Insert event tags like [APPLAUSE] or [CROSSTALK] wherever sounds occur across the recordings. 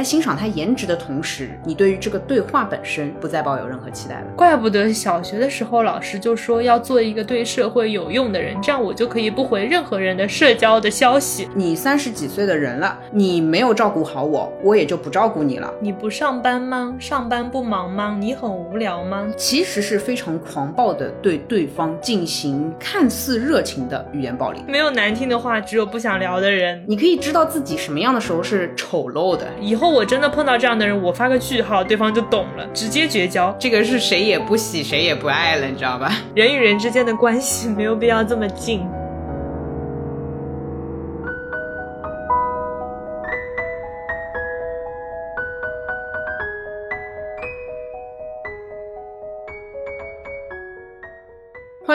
在欣赏他颜值的同时，你对于这个对话本身不再抱有任何期待了。怪不得小学的时候老师就说要做一个对社会有用的人，这样我就可以不回任何人的社交的消息。你三十几岁的人了，你没有照顾好我，我也就不照顾你了。你不上班吗？上班不忙吗？你很无聊吗？其实是非常狂暴的对对方进行看似热情的语言暴力。没有难听的话，只有不想聊的人。你可以知道自己什么样的时候是丑陋的。以后我真的碰到这样的人，我发个句号，对方就懂了，直接绝交。这个是谁也不喜，谁也不爱了，你知道吧？人与人之间的关系没有必要这么近。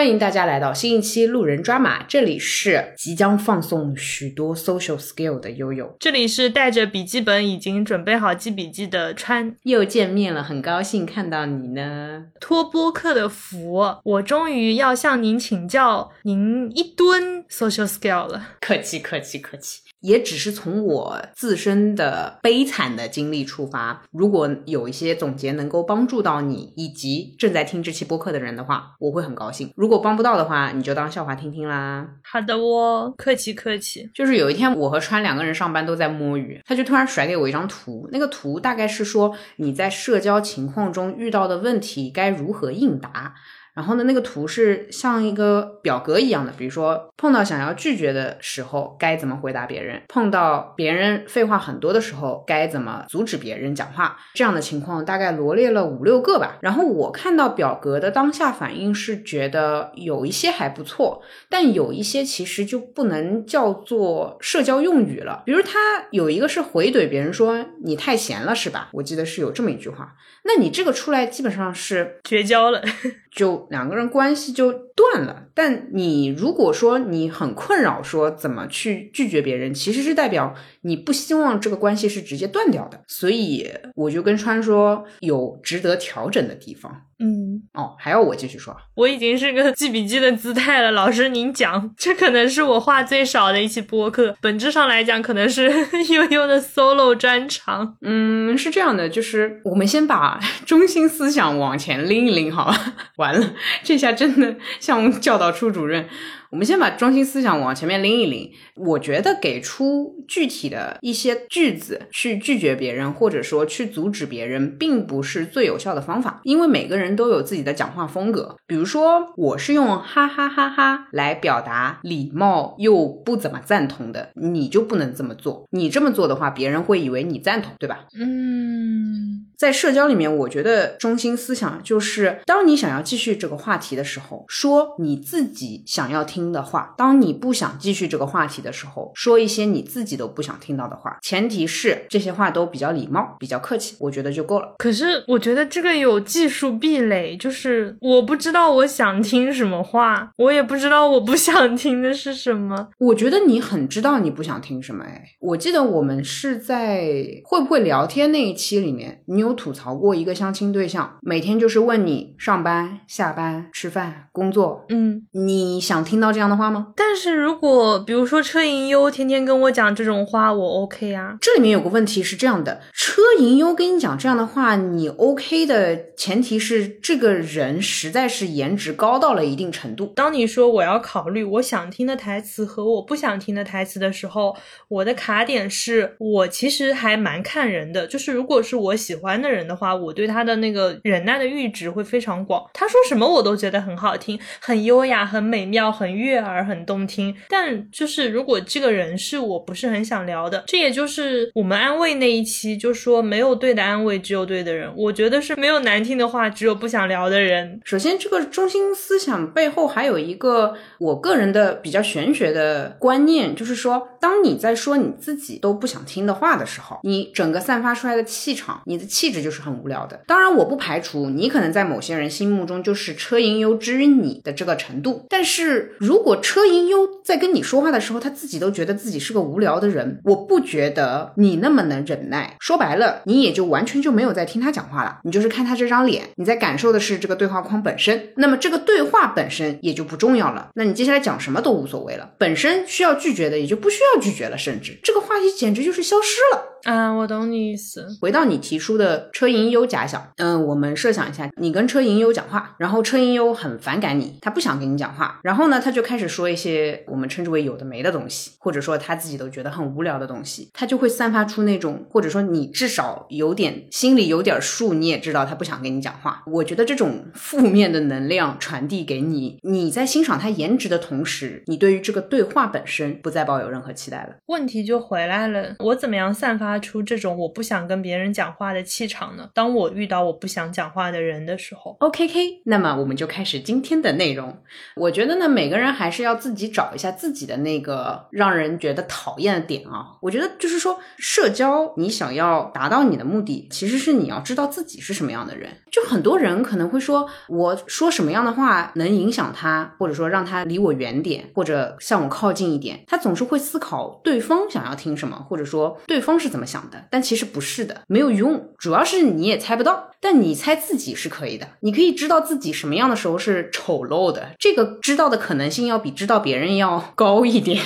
欢迎大家来到新一期路人抓马，这里是即将放送许多 social skill 的悠悠，这里是带着笔记本已经准备好记笔记的川，又见面了，很高兴看到你呢。托播客的福，我终于要向您请教您一吨 social skill 了，客气客气客气。也只是从我自身的悲惨的经历出发，如果有一些总结能够帮助到你以及正在听这期播客的人的话，我会很高兴。如果帮不到的话，你就当笑话听听啦。好的哦，客气客气。就是有一天，我和川两个人上班都在摸鱼，他就突然甩给我一张图，那个图大概是说你在社交情况中遇到的问题该如何应答。然后呢，那个图是像一个表格一样的，比如说碰到想要拒绝的时候该怎么回答别人，碰到别人废话很多的时候该怎么阻止别人讲话，这样的情况大概罗列了五六个吧。然后我看到表格的当下反应是觉得有一些还不错，但有一些其实就不能叫做社交用语了。比如他有一个是回怼别人说你太闲了是吧？我记得是有这么一句话。那你这个出来基本上是绝交了，[LAUGHS] 就两个人关系就断了。但你如果说你很困扰，说怎么去拒绝别人，其实是代表你不希望这个关系是直接断掉的。所以我就跟川说有值得调整的地方。嗯，哦，还要我继续说？我已经是个记笔记的姿态了。老师您讲，这可能是我话最少的一期播客，本质上来讲可能是 [LAUGHS] 悠悠的 solo 专场。嗯，是这样的，就是我们先把中心思想往前拎一拎，好吧？[LAUGHS] 完了，这下真的像教导处主任。我们先把中心思想往前面拎一拎。我觉得给出具体的一些句子去拒绝别人，或者说去阻止别人，并不是最有效的方法，因为每个人都有自己的讲话风格。比如说，我是用哈哈哈哈来表达礼貌又不怎么赞同的，你就不能这么做。你这么做的话，别人会以为你赞同，对吧？嗯，在社交里面，我觉得中心思想就是，当你想要继续这个话题的时候，说你自己想要听。的话，当你不想继续这个话题的时候，说一些你自己都不想听到的话，前提是这些话都比较礼貌、比较客气，我觉得就够了。可是我觉得这个有技术壁垒，就是我不知道我想听什么话，我也不知道我不想听的是什么。我觉得你很知道你不想听什么，哎，我记得我们是在会不会聊天那一期里面，你有吐槽过一个相亲对象，每天就是问你上班、下班、吃饭、工作，嗯，你想听到。这样的话吗？但是如果比如说车银优天天跟我讲这种话，我 OK 啊。这里面有个问题是这样的：车银优跟你讲这样的话，你 OK 的前提是这个人实在是颜值高到了一定程度。当你说我要考虑我想听的台词和我不想听的台词的时候，我的卡点是我其实还蛮看人的。就是如果是我喜欢的人的话，我对他的那个忍耐的阈值会非常广。他说什么我都觉得很好听，很优雅，很美妙，很悦。耳很动听，但就是如果这个人是我不是很想聊的，这也就是我们安慰那一期就说没有对的安慰，只有对的人。我觉得是没有难听的话，只有不想聊的人。首先，这个中心思想背后还有一个我个人的比较玄学的观念，就是说，当你在说你自己都不想听的话的时候，你整个散发出来的气场，你的气质就是很无聊的。当然，我不排除你可能在某些人心目中就是车银优之于你的这个程度，但是如果车银优在跟你说话的时候，他自己都觉得自己是个无聊的人，我不觉得你那么能忍耐。说白了，你也就完全就没有在听他讲话了，你就是看他这张脸，你在感受的是这个对话框本身。那么这个对话本身也就不重要了，那你接下来讲什么都无所谓了。本身需要拒绝的也就不需要拒绝了，甚至这个话题简直就是消失了。啊，我懂你意思。回到你提出的车银优假想，嗯，我们设想一下，你跟车银优讲话，然后车银优很反感你，他不想跟你讲话，然后呢，他就开始说一些我们称之为有的没的东西，或者说他自己都觉得很无聊的东西，他就会散发出那种，或者说你至少有点心里有点数，你也知道他不想跟你讲话。我觉得这种负面的能量传递给你，你在欣赏他颜值的同时，你对于这个对话本身不再抱有任何期待了。问题就回来了，我怎么样散发发出这种我不想跟别人讲话的气场呢？当我遇到我不想讲话的人的时候，OK，K，那么我们就开始今天的内容。我觉得呢，每个人还是要自己找一下自己的那个让人觉得讨厌的点啊。我觉得就是说，社交你想要达到你的目的，其实是你要知道自己是什么样的人。就很多人可能会说，我说什么样的话能影响他，或者说让他离我远点，或者向我靠近一点。他总是会思考对方想要听什么，或者说对方是怎么想的。但其实不是的，没有用。主要是你也猜不到，但你猜自己是可以的。你可以知道自己什么样的时候是丑陋的，这个知道的可能性要比知道别人要高一点。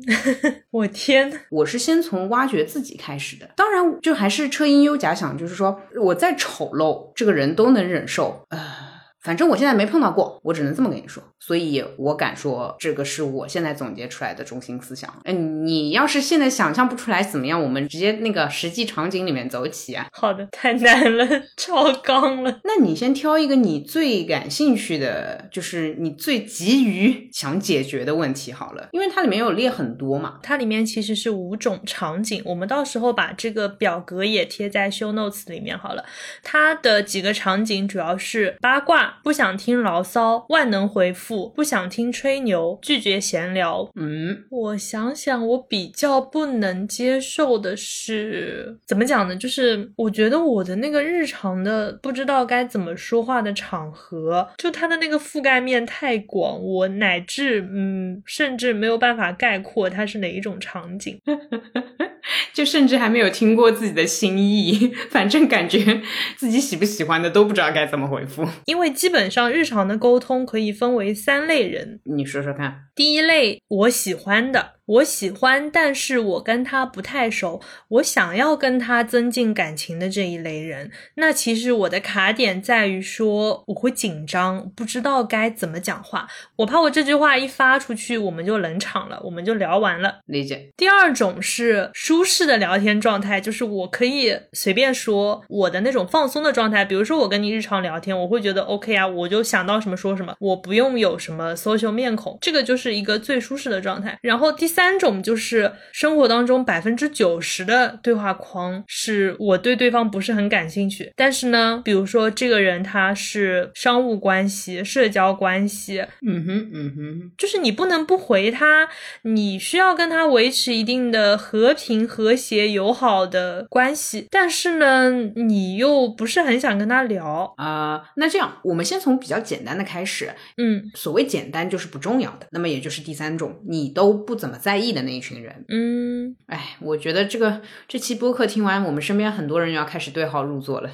[LAUGHS] 我天，我是先从挖掘自己开始的。当然，就还是车音优假想，就是说我再丑陋，这个人都能忍受。呃。反正我现在没碰到过，我只能这么跟你说，所以我敢说这个是我现在总结出来的中心思想。嗯，你要是现在想象不出来怎么样，我们直接那个实际场景里面走起啊。好的，太难了，[LAUGHS] 超纲了。那你先挑一个你最感兴趣的，就是你最急于想解决的问题好了，因为它里面有列很多嘛。它里面其实是五种场景，我们到时候把这个表格也贴在 show notes 里面好了。它的几个场景主要是八卦。不想听牢骚，万能回复；不想听吹牛，拒绝闲聊。嗯，我想想，我比较不能接受的是怎么讲呢？就是我觉得我的那个日常的不知道该怎么说话的场合，就它的那个覆盖面太广，我乃至嗯，甚至没有办法概括它是哪一种场景。[LAUGHS] 就甚至还没有听过自己的心意，反正感觉自己喜不喜欢的都不知道该怎么回复。因为基本上日常的沟通可以分为三类人，你说说看。第一类，我喜欢的。我喜欢，但是我跟他不太熟，我想要跟他增进感情的这一类人，那其实我的卡点在于说我会紧张，不知道该怎么讲话，我怕我这句话一发出去，我们就冷场了，我们就聊完了。理解。第二种是舒适的聊天状态，就是我可以随便说我的那种放松的状态，比如说我跟你日常聊天，我会觉得 OK 啊，我就想到什么说什么，我不用有什么 social 面孔，这个就是一个最舒适的状态。然后第三。三种就是生活当中百分之九十的对话框是我对对方不是很感兴趣，但是呢，比如说这个人他是商务关系、社交关系，嗯哼，嗯哼，就是你不能不回他，你需要跟他维持一定的和平、和谐、友好的关系，但是呢，你又不是很想跟他聊啊。那这样，我们先从比较简单的开始，嗯，所谓简单就是不重要的，那么也就是第三种，你都不怎么在。在意的那一群人，嗯，哎，我觉得这个这期播客听完，我们身边很多人要开始对号入座了，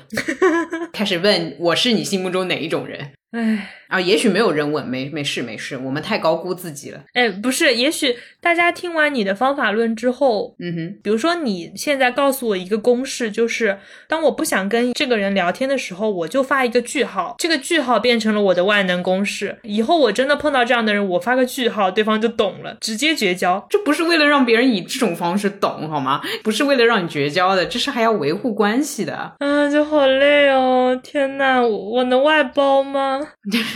[LAUGHS] 开始问我是你心目中哪一种人。唉啊，也许没有人问，没没事没事，我们太高估自己了。哎，不是，也许大家听完你的方法论之后，嗯哼，比如说你现在告诉我一个公式，就是当我不想跟这个人聊天的时候，我就发一个句号，这个句号变成了我的万能公式。以后我真的碰到这样的人，我发个句号，对方就懂了，直接绝交。这不是为了让别人以这种方式懂好吗？不是为了让你绝交的，这是还要维护关系的。啊，就好累哦！天呐，我能外包吗？[LAUGHS]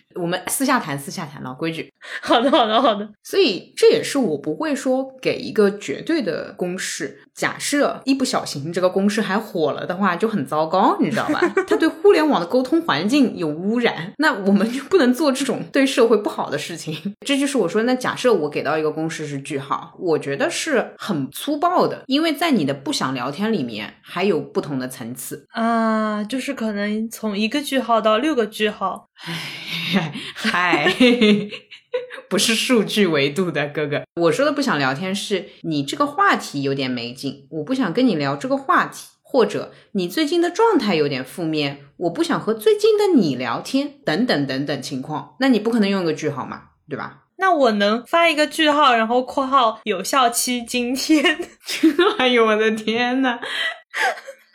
我们私下谈，私下谈，老规矩。好的，好的，好的。所以这也是我不会说给一个绝对的公式。假设一不小心这个公式还火了的话，就很糟糕，你知道吧？[LAUGHS] 它对互联网的沟通环境有污染，那我们就不能做这种对社会不好的事情。[LAUGHS] 这就是我说，那假设我给到一个公式是句号，我觉得是很粗暴的，因为在你的不想聊天里面还有不同的层次啊，就是可能从一个句号到六个句号。唉，嗨，[LAUGHS] 不是数据维度的哥哥。我说的不想聊天，是你这个话题有点没劲，我不想跟你聊这个话题，或者你最近的状态有点负面，我不想和最近的你聊天，等等等等情况。那你不可能用一个句号嘛，对吧？那我能发一个句号，然后括号有效期今天。[LAUGHS] 哎呦我的天呐！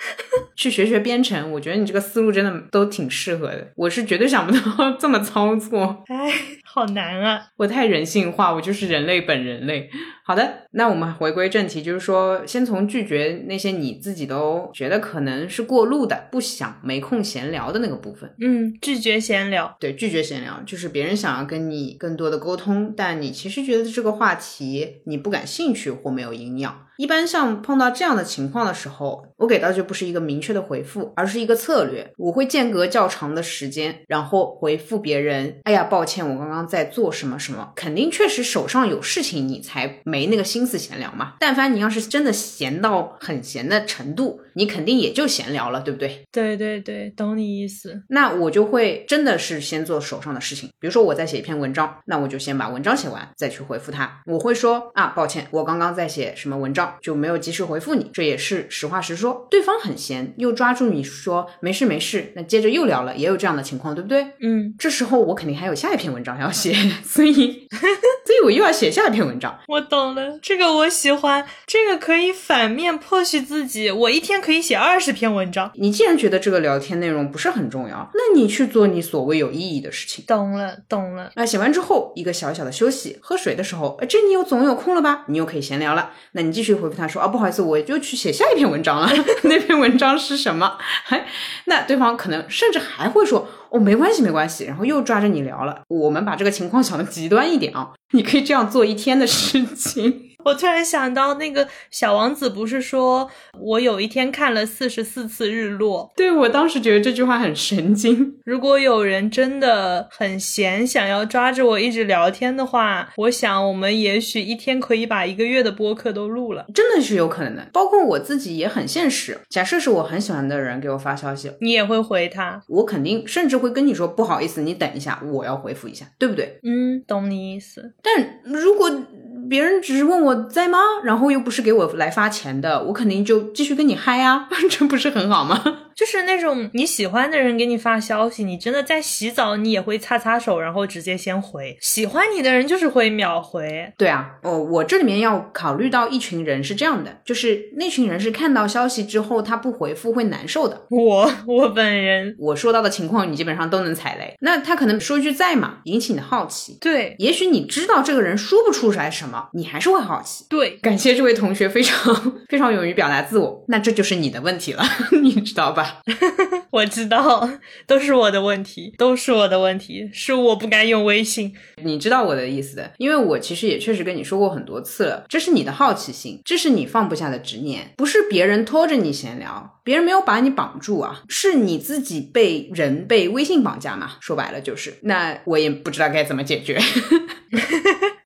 [LAUGHS] 去学学编程，我觉得你这个思路真的都挺适合的。我是绝对想不到 [LAUGHS] 这么操作，哎，好难啊！我太人性化，我就是人类本人类。好的，那我们回归正题，就是说，先从拒绝那些你自己都觉得可能是过路的、不想、没空闲聊的那个部分。嗯，拒绝闲聊。对，拒绝闲聊，就是别人想要跟你更多的沟通，但你其实觉得这个话题你不感兴趣或没有营养。一般像碰到这样的情况的时候，我给到就不是一个明确的回复，而是一个策略。我会间隔较长的时间，然后回复别人：“哎呀，抱歉，我刚刚在做什么什么，肯定确实手上有事情，你才没那个心思闲聊嘛。但凡你要是真的闲到很闲的程度，你肯定也就闲聊了，对不对？对对对，懂你意思。那我就会真的是先做手上的事情，比如说我在写一篇文章，那我就先把文章写完，再去回复他。我会说啊，抱歉，我刚刚在写什么文章。就没有及时回复你，这也是实话实说。对方很闲，又抓住你说没事没事，那接着又聊了，也有这样的情况，对不对？嗯，这时候我肯定还有下一篇文章要写，[LAUGHS] 所以，[LAUGHS] 所以我又要写下一篇文章。我懂了，这个我喜欢，这个可以反面迫许自己，我一天可以写二十篇文章。你既然觉得这个聊天内容不是很重要，那你去做你所谓有意义的事情。懂了，懂了。那写完之后，一个小小的休息，喝水的时候，这你又总有空了吧？你又可以闲聊了。那你继续。回复他说啊，不好意思，我就去写下一篇文章了。[LAUGHS] 那篇文章是什么？那对方可能甚至还会说哦，没关系，没关系。然后又抓着你聊了。我们把这个情况想的极端一点啊，你可以这样做一天的事情。[LAUGHS] 我突然想到，那个小王子不是说，我有一天看了四十四次日落。对我当时觉得这句话很神经。如果有人真的很闲，想要抓着我一直聊天的话，我想我们也许一天可以把一个月的播客都录了。真的是有可能的。包括我自己也很现实。假设是我很喜欢的人给我发消息，你也会回他？我肯定甚至会跟你说不好意思，你等一下，我要回复一下，对不对？嗯，懂你意思。但如果。别人只是问我在吗，然后又不是给我来发钱的，我肯定就继续跟你嗨啊，[LAUGHS] 这不是很好吗？就是那种你喜欢的人给你发消息，你真的在洗澡，你也会擦擦手，然后直接先回。喜欢你的人就是会秒回。对啊，哦，我这里面要考虑到一群人是这样的，就是那群人是看到消息之后他不回复会难受的。我我本人我说到的情况，你基本上都能踩雷。那他可能说一句在嘛，引起你的好奇。对，也许你知道这个人说不出来什么，你还是会好奇。对，感谢这位同学非常 [LAUGHS] 非常勇于表达自我。那这就是你的问题了，[LAUGHS] 你知道吧？[LAUGHS] 我知道，都是我的问题，都是我的问题，是我不该用微信。你知道我的意思的，因为我其实也确实跟你说过很多次了，这是你的好奇心，这是你放不下的执念，不是别人拖着你闲聊，别人没有把你绑住啊，是你自己被人被微信绑架嘛？说白了就是，那我也不知道该怎么解决。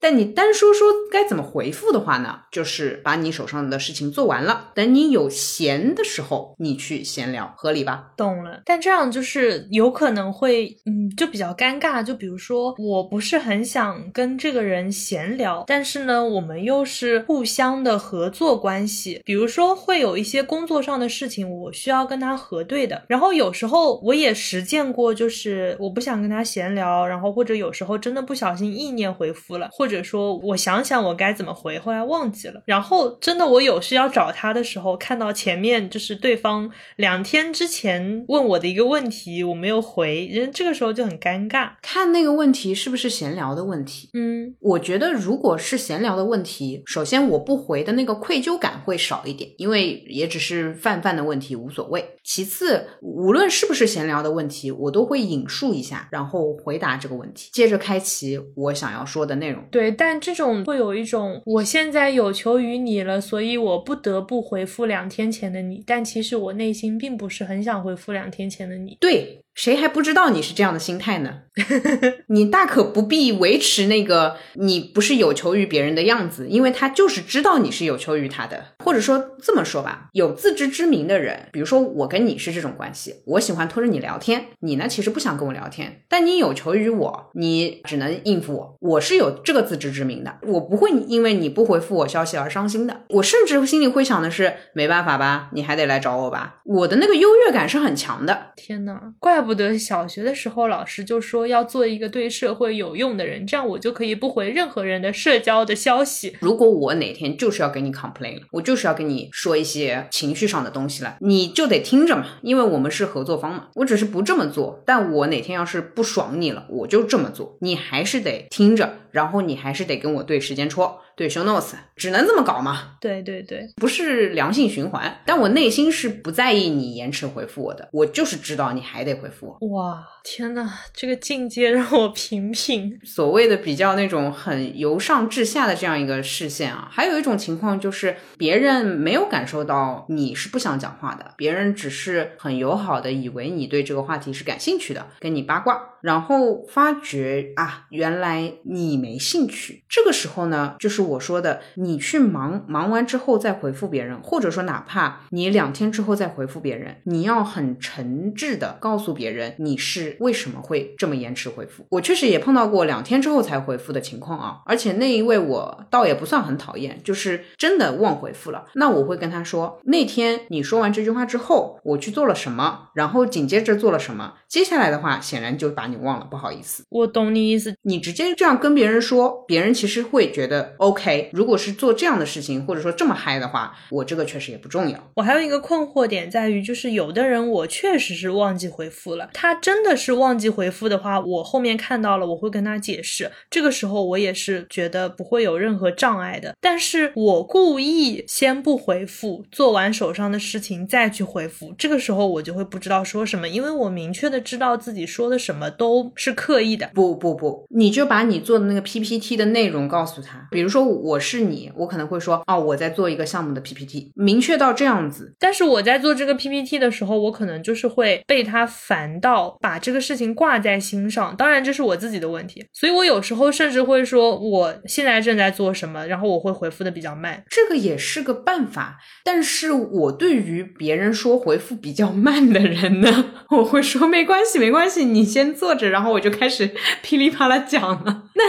但你单说说该怎么回复的话呢？就是把你手上的事情做完了，等你有闲的时候，你去闲聊，合理吧？懂了。但这样就是有可能会，嗯，就比较尴尬。就比如说，我不是很想跟这个人闲聊，但是呢，我们又是互相的合作关系。比如说，会有一些工作上的事情，我需要跟他核对的。然后有时候我也实践过，就是我不想跟他闲聊，然后或者有时候真的不小心意念回复了，或者说我想想我该怎么回，后来忘记了。然后真的我有事要找他的时候，看到前面就是对方两天之前问我的一个问题，我没有回，人这个时候就很尴尬。看那个问题是不是闲聊的问题？嗯，我觉得如果是闲聊的问题，首先我不回的那个愧疚感会少一点，因为也只是泛泛的问题，无所谓。其次，无论是不是闲聊的问题，我都会引述一下，然后回答这个问题，接着开启我想要说的内容。对，对但这种会有一种我现在有求于你了，所以我不得不回复两天前的你，但其实我内心并不是很想回复两天前的你。对。谁还不知道你是这样的心态呢？[LAUGHS] 你大可不必维持那个你不是有求于别人的样子，因为他就是知道你是有求于他的。或或者说这么说吧，有自知之明的人，比如说我跟你是这种关系，我喜欢拖着你聊天，你呢其实不想跟我聊天，但你有求于我，你只能应付我，我是有这个自知之明的，我不会因为你不回复我消息而伤心的，我甚至心里会想的是，没办法吧，你还得来找我吧，我的那个优越感是很强的。天呐，怪不得小学的时候老师就说要做一个对社会有用的人，这样我就可以不回任何人的社交的消息。如果我哪天就是要给你 complain 了，我就是要跟你说一些情绪上的东西了，你就得听着嘛，因为我们是合作方嘛。我只是不这么做，但我哪天要是不爽你了，我就这么做，你还是得听着，然后你还是得跟我对时间戳。对，show notes 只能这么搞嘛？对对对，不是良性循环。但我内心是不在意你延迟回复我的，我就是知道你还得回复我。哇，天呐，这个境界让我平平。所谓的比较那种很由上至下的这样一个视线啊，还有一种情况就是别人没有感受到你是不想讲话的，别人只是很友好的以为你对这个话题是感兴趣的，跟你八卦，然后发觉啊，原来你没兴趣。这个时候呢，就是。我说的，你去忙忙完之后再回复别人，或者说哪怕你两天之后再回复别人，你要很诚挚的告诉别人你是为什么会这么延迟回复。我确实也碰到过两天之后才回复的情况啊，而且那一位我倒也不算很讨厌，就是真的忘回复了。那我会跟他说，那天你说完这句话之后，我去做了什么，然后紧接着做了什么，接下来的话显然就把你忘了，不好意思。我懂你意思，你直接这样跟别人说，别人其实会觉得 OK。如果是做这样的事情，或者说这么嗨的话，我这个确实也不重要。我还有一个困惑点在于，就是有的人我确实是忘记回复了，他真的是忘记回复的话，我后面看到了，我会跟他解释。这个时候我也是觉得不会有任何障碍的。但是我故意先不回复，做完手上的事情再去回复，这个时候我就会不知道说什么，因为我明确的知道自己说的什么都是刻意的。不不不，你就把你做的那个 PPT 的内容告诉他，比如说。我是你，我可能会说哦，我在做一个项目的 PPT，明确到这样子。但是我在做这个 PPT 的时候，我可能就是会被他烦到，把这个事情挂在心上。当然这是我自己的问题，所以我有时候甚至会说我现在正在做什么，然后我会回复的比较慢。这个也是个办法，但是我对于别人说回复比较慢的人呢，我会说没关系，没关系，你先坐着，然后我就开始 [LAUGHS] 噼里啪啦讲了。[LAUGHS] 那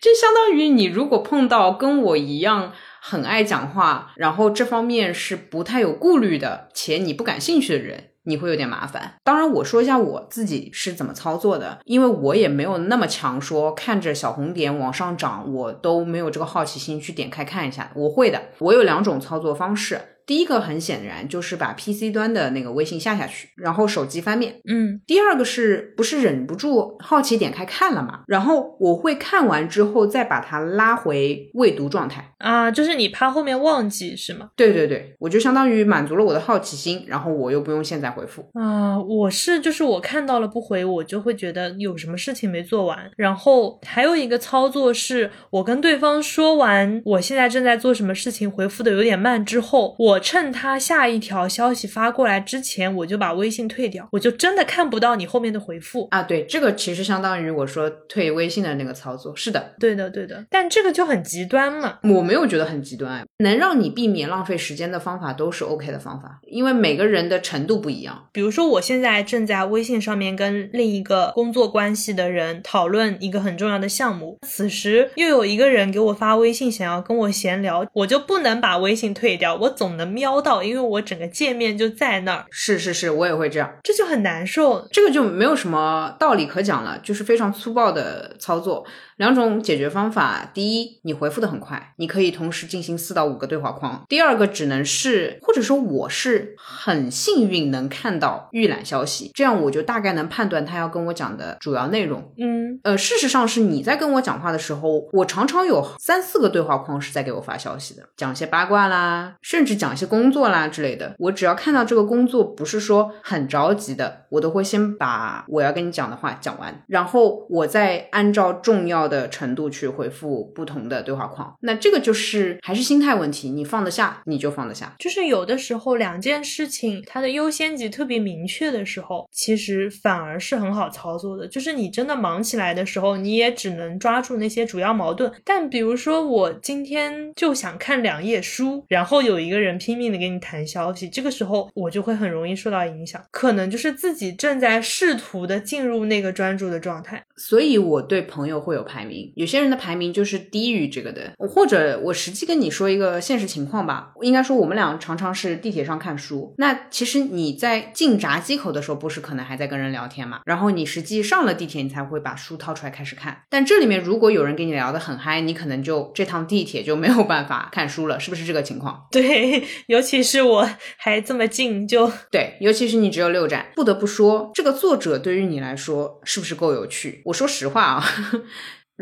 这相当于你如果碰到。跟我一样很爱讲话，然后这方面是不太有顾虑的，且你不感兴趣的人，你会有点麻烦。当然，我说一下我自己是怎么操作的，因为我也没有那么强，说看着小红点往上涨，我都没有这个好奇心去点开看一下。我会的，我有两种操作方式。第一个很显然就是把 PC 端的那个微信下下去，然后手机翻面。嗯，第二个是不是忍不住好奇点开看了嘛？然后我会看完之后再把它拉回未读状态啊，就是你怕后面忘记是吗？对对对，我就相当于满足了我的好奇心，然后我又不用现在回复啊。我是就是我看到了不回，我就会觉得有什么事情没做完。然后还有一个操作是我跟对方说完我现在正在做什么事情，回复的有点慢之后，我。趁他下一条消息发过来之前，我就把微信退掉，我就真的看不到你后面的回复啊。对，这个其实相当于我说退微信的那个操作。是的，对的，对的。但这个就很极端嘛。我没有觉得很极端，能让你避免浪费时间的方法都是 OK 的方法，因为每个人的程度不一样。比如说，我现在正在微信上面跟另一个工作关系的人讨论一个很重要的项目，此时又有一个人给我发微信想要跟我闲聊，我就不能把微信退掉，我总能。瞄到，因为我整个界面就在那儿。是是是，我也会这样，这就很难受。这个就没有什么道理可讲了，就是非常粗暴的操作。两种解决方法：第一，你回复的很快，你可以同时进行四到五个对话框；第二个，只能是或者说我是很幸运能看到预览消息，这样我就大概能判断他要跟我讲的主要内容。嗯，呃，事实上是你在跟我讲话的时候，我常常有三四个对话框是在给我发消息的，讲些八卦啦，甚至讲一些工作啦之类的。我只要看到这个工作不是说很着急的，我都会先把我要跟你讲的话讲完，然后我再按照重要。的程度去回复不同的对话框。那这个就是还是心态问题，你放得下你就放得下。就是有的时候两件事情它的优先级特别明确的时候，其实反而是很好操作的。就是你真的忙起来的时候，你也只能抓住那些主要矛盾。但比如说我今天就想看两页书，然后有一个人拼命的给你弹消息，这个时候我就会很容易受到影响，可能就是自己正在试图的进入那个专注的状态。所以我对朋友会有排名，有些人的排名就是低于这个的，或者我实际跟你说一个现实情况吧，应该说我们俩常常是地铁上看书，那其实你在进闸机口的时候，不是可能还在跟人聊天嘛，然后你实际上了地铁，你才会把书掏出来开始看。但这里面如果有人跟你聊得很嗨，你可能就这趟地铁就没有办法看书了，是不是这个情况？[LAUGHS] 对，尤其是我还这么近，就对，尤其是你只有六站，不得不说，这个作者对于你来说是不是够有趣？我说实话啊，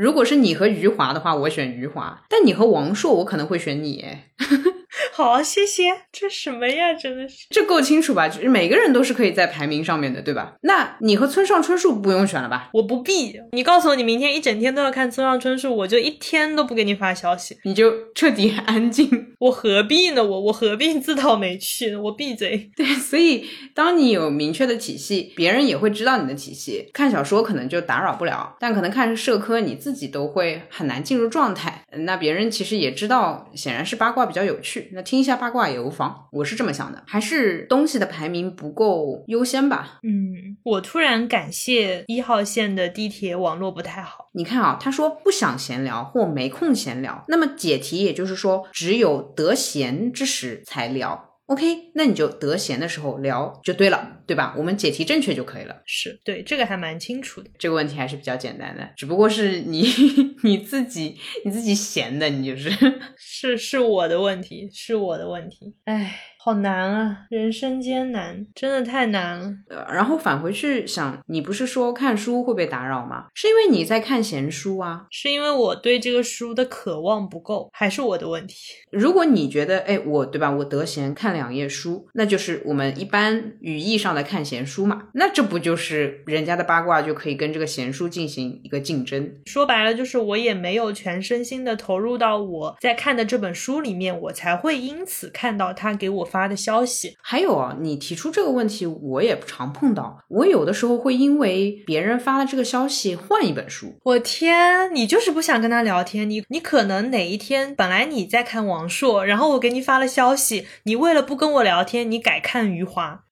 如果是你和余华的话，我选余华；但你和王朔，我可能会选你。哎，[LAUGHS] 好，谢谢。这什么呀？真的是，这够清楚吧？就是每个人都是可以在排名上面的，对吧？那你和村上春树不用选了吧？我不必。你告诉我，你明天一整天都要看村上春树，我就一天都不给你发消息，你就彻底安静。我何必呢？我我何必自讨没趣呢？我闭嘴。对，所以当你有明确的体系，别人也会知道你的体系。看小说可能就打扰不了，但可能看社科，你自己都会很难进入状态。那别人其实也知道，显然是八卦比较有趣，那听一下八卦也无妨。我是这么想的，还是东西的排名不够优先吧？嗯，我突然感谢一号线的地铁网络不太好。你看啊，他说不想闲聊或没空闲聊，那么解题也就是说，只有得闲之时才聊。OK，那你就得闲的时候聊就对了，对吧？我们解题正确就可以了。是对这个还蛮清楚的，这个问题还是比较简单的，只不过是你 [LAUGHS] 你自己你自己闲的，你就是是是我的问题，是我的问题。唉，好难啊，人生艰难，真的太难了。呃，然后返回去想，你不是说看书会被打扰吗？是因为你在看闲书啊？是因为我对这个书的渴望不够，还是我的问题？如果你觉得，哎，我对吧，我得闲看两页书，那就是我们一般语义上的看闲书嘛，那这不就是人家的八卦就可以跟这个闲书进行一个竞争？说白了，就是我也没有全身心的投入到我在看的这本书里面，我才会因此看到他给我发的消息。还有啊，你提出这个问题，我也常碰到，我有的时候会因为别人发了这个消息换一本书。我天，你就是不想跟他聊天，你你可能哪一天本来你在看王朔，然后我给你发了消息，你为了不跟我聊天，你改看余华。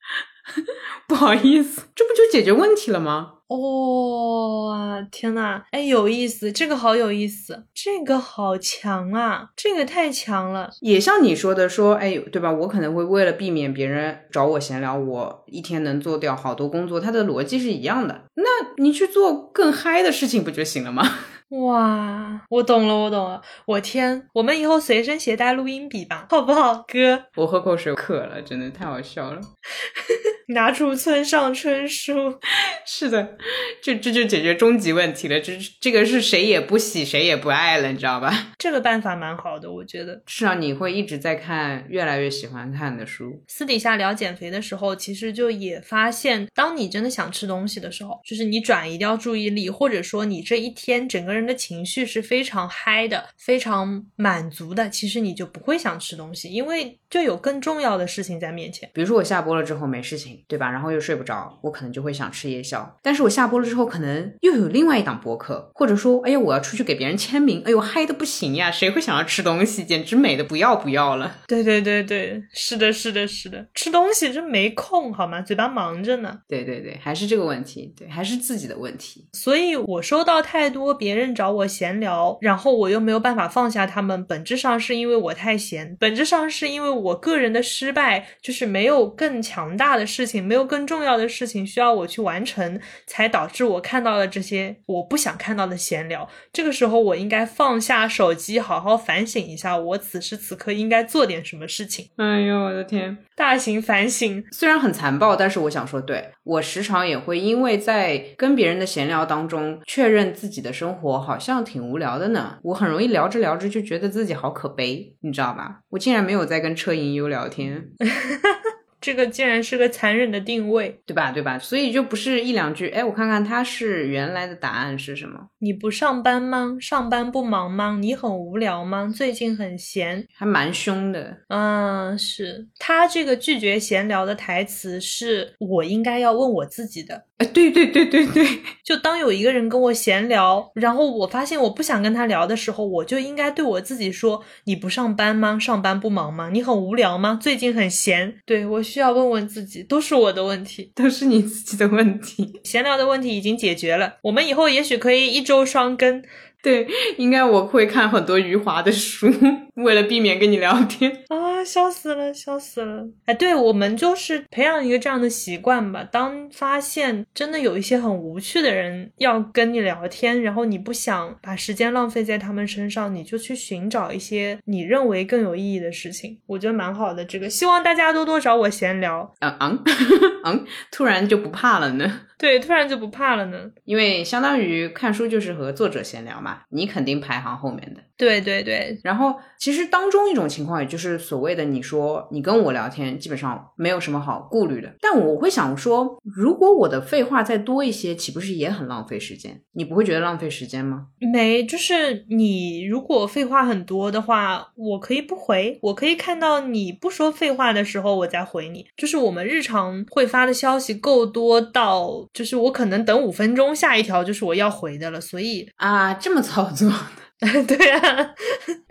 [LAUGHS] 不好意思，这不就解决问题了吗？哦，天呐，哎，有意思，这个好有意思，这个好强啊，这个太强了。也像你说的，说，哎，对吧？我可能会为了避免别人找我闲聊，我一天能做掉好多工作，它的逻辑是一样的。那你去做更嗨的事情不就行了吗？[LAUGHS] 哇，我懂了，我懂了。我天，我们以后随身携带录音笔吧，好不好，哥？我喝口水，渴了，真的太好笑了。[LAUGHS] 拿出村上春树，[LAUGHS] 是的，这这就解决终极问题了。这这个是谁也不喜，谁也不爱了，你知道吧？[LAUGHS] 这个办法蛮好的，我觉得。至少你会一直在看越来越喜欢看的书。私底下聊减肥的时候，其实就也发现，当你真的想吃东西的时候，就是你转移掉注意力，或者说你这一天整个人的情绪是非常嗨的、非常满足的，其实你就不会想吃东西，因为就有更重要的事情在面前。比如说我下播了之后没事情。对吧？然后又睡不着，我可能就会想吃夜宵。但是我下播了之后，可能又有另外一档播客，或者说，哎呀，我要出去给别人签名，哎呦，嗨的不行呀！谁会想要吃东西？简直美的不要不要了。对对对对，是的，是的，是的，吃东西真没空好吗？嘴巴忙着呢。对对对，还是这个问题，对，还是自己的问题。所以我收到太多别人找我闲聊，然后我又没有办法放下他们，本质上是因为我太闲，本质上是因为我个人的失败，就是没有更强大的事情。没有更重要的事情需要我去完成，才导致我看到了这些我不想看到的闲聊。这个时候，我应该放下手机，好好反省一下，我此时此刻应该做点什么事情。哎呦，我的天！大型反省，虽然很残暴，但是我想说，对我时常也会因为在跟别人的闲聊当中，确认自己的生活好像挺无聊的呢。我很容易聊着聊着就觉得自己好可悲，你知道吧？我竟然没有在跟车银优聊天。[LAUGHS] 这个竟然是个残忍的定位，对吧？对吧？所以就不是一两句，哎，我看看他是原来的答案是什么？你不上班吗？上班不忙吗？你很无聊吗？最近很闲，还蛮凶的。嗯，是他这个拒绝闲聊的台词，是我应该要问我自己的。哎，对对对对对，就当有一个人跟我闲聊，然后我发现我不想跟他聊的时候，我就应该对我自己说：你不上班吗？上班不忙吗？你很无聊吗？最近很闲。对我需要问问自己，都是我的问题，都是你自己的问题。闲聊的问题已经解决了，我们以后也许可以一周双更。对，应该我会看很多余华的书，为了避免跟你聊天啊，笑死了，笑死了。哎，对，我们就是培养一个这样的习惯吧。当发现真的有一些很无趣的人要跟你聊天，然后你不想把时间浪费在他们身上，你就去寻找一些你认为更有意义的事情。我觉得蛮好的。这个希望大家多多找我闲聊。嗯嗯嗯，突然就不怕了呢。对，突然就不怕了呢，因为相当于看书就是和作者闲聊嘛，你肯定排行后面的。对对对，然后其实当中一种情况，也就是所谓的你说你跟我聊天，基本上没有什么好顾虑的。但我会想说，如果我的废话再多一些，岂不是也很浪费时间？你不会觉得浪费时间吗？没，就是你如果废话很多的话，我可以不回，我可以看到你不说废话的时候，我再回你。就是我们日常会发的消息够多到。就是我可能等五分钟，下一条就是我要回的了，所以啊，这么操作。[LAUGHS] 对啊，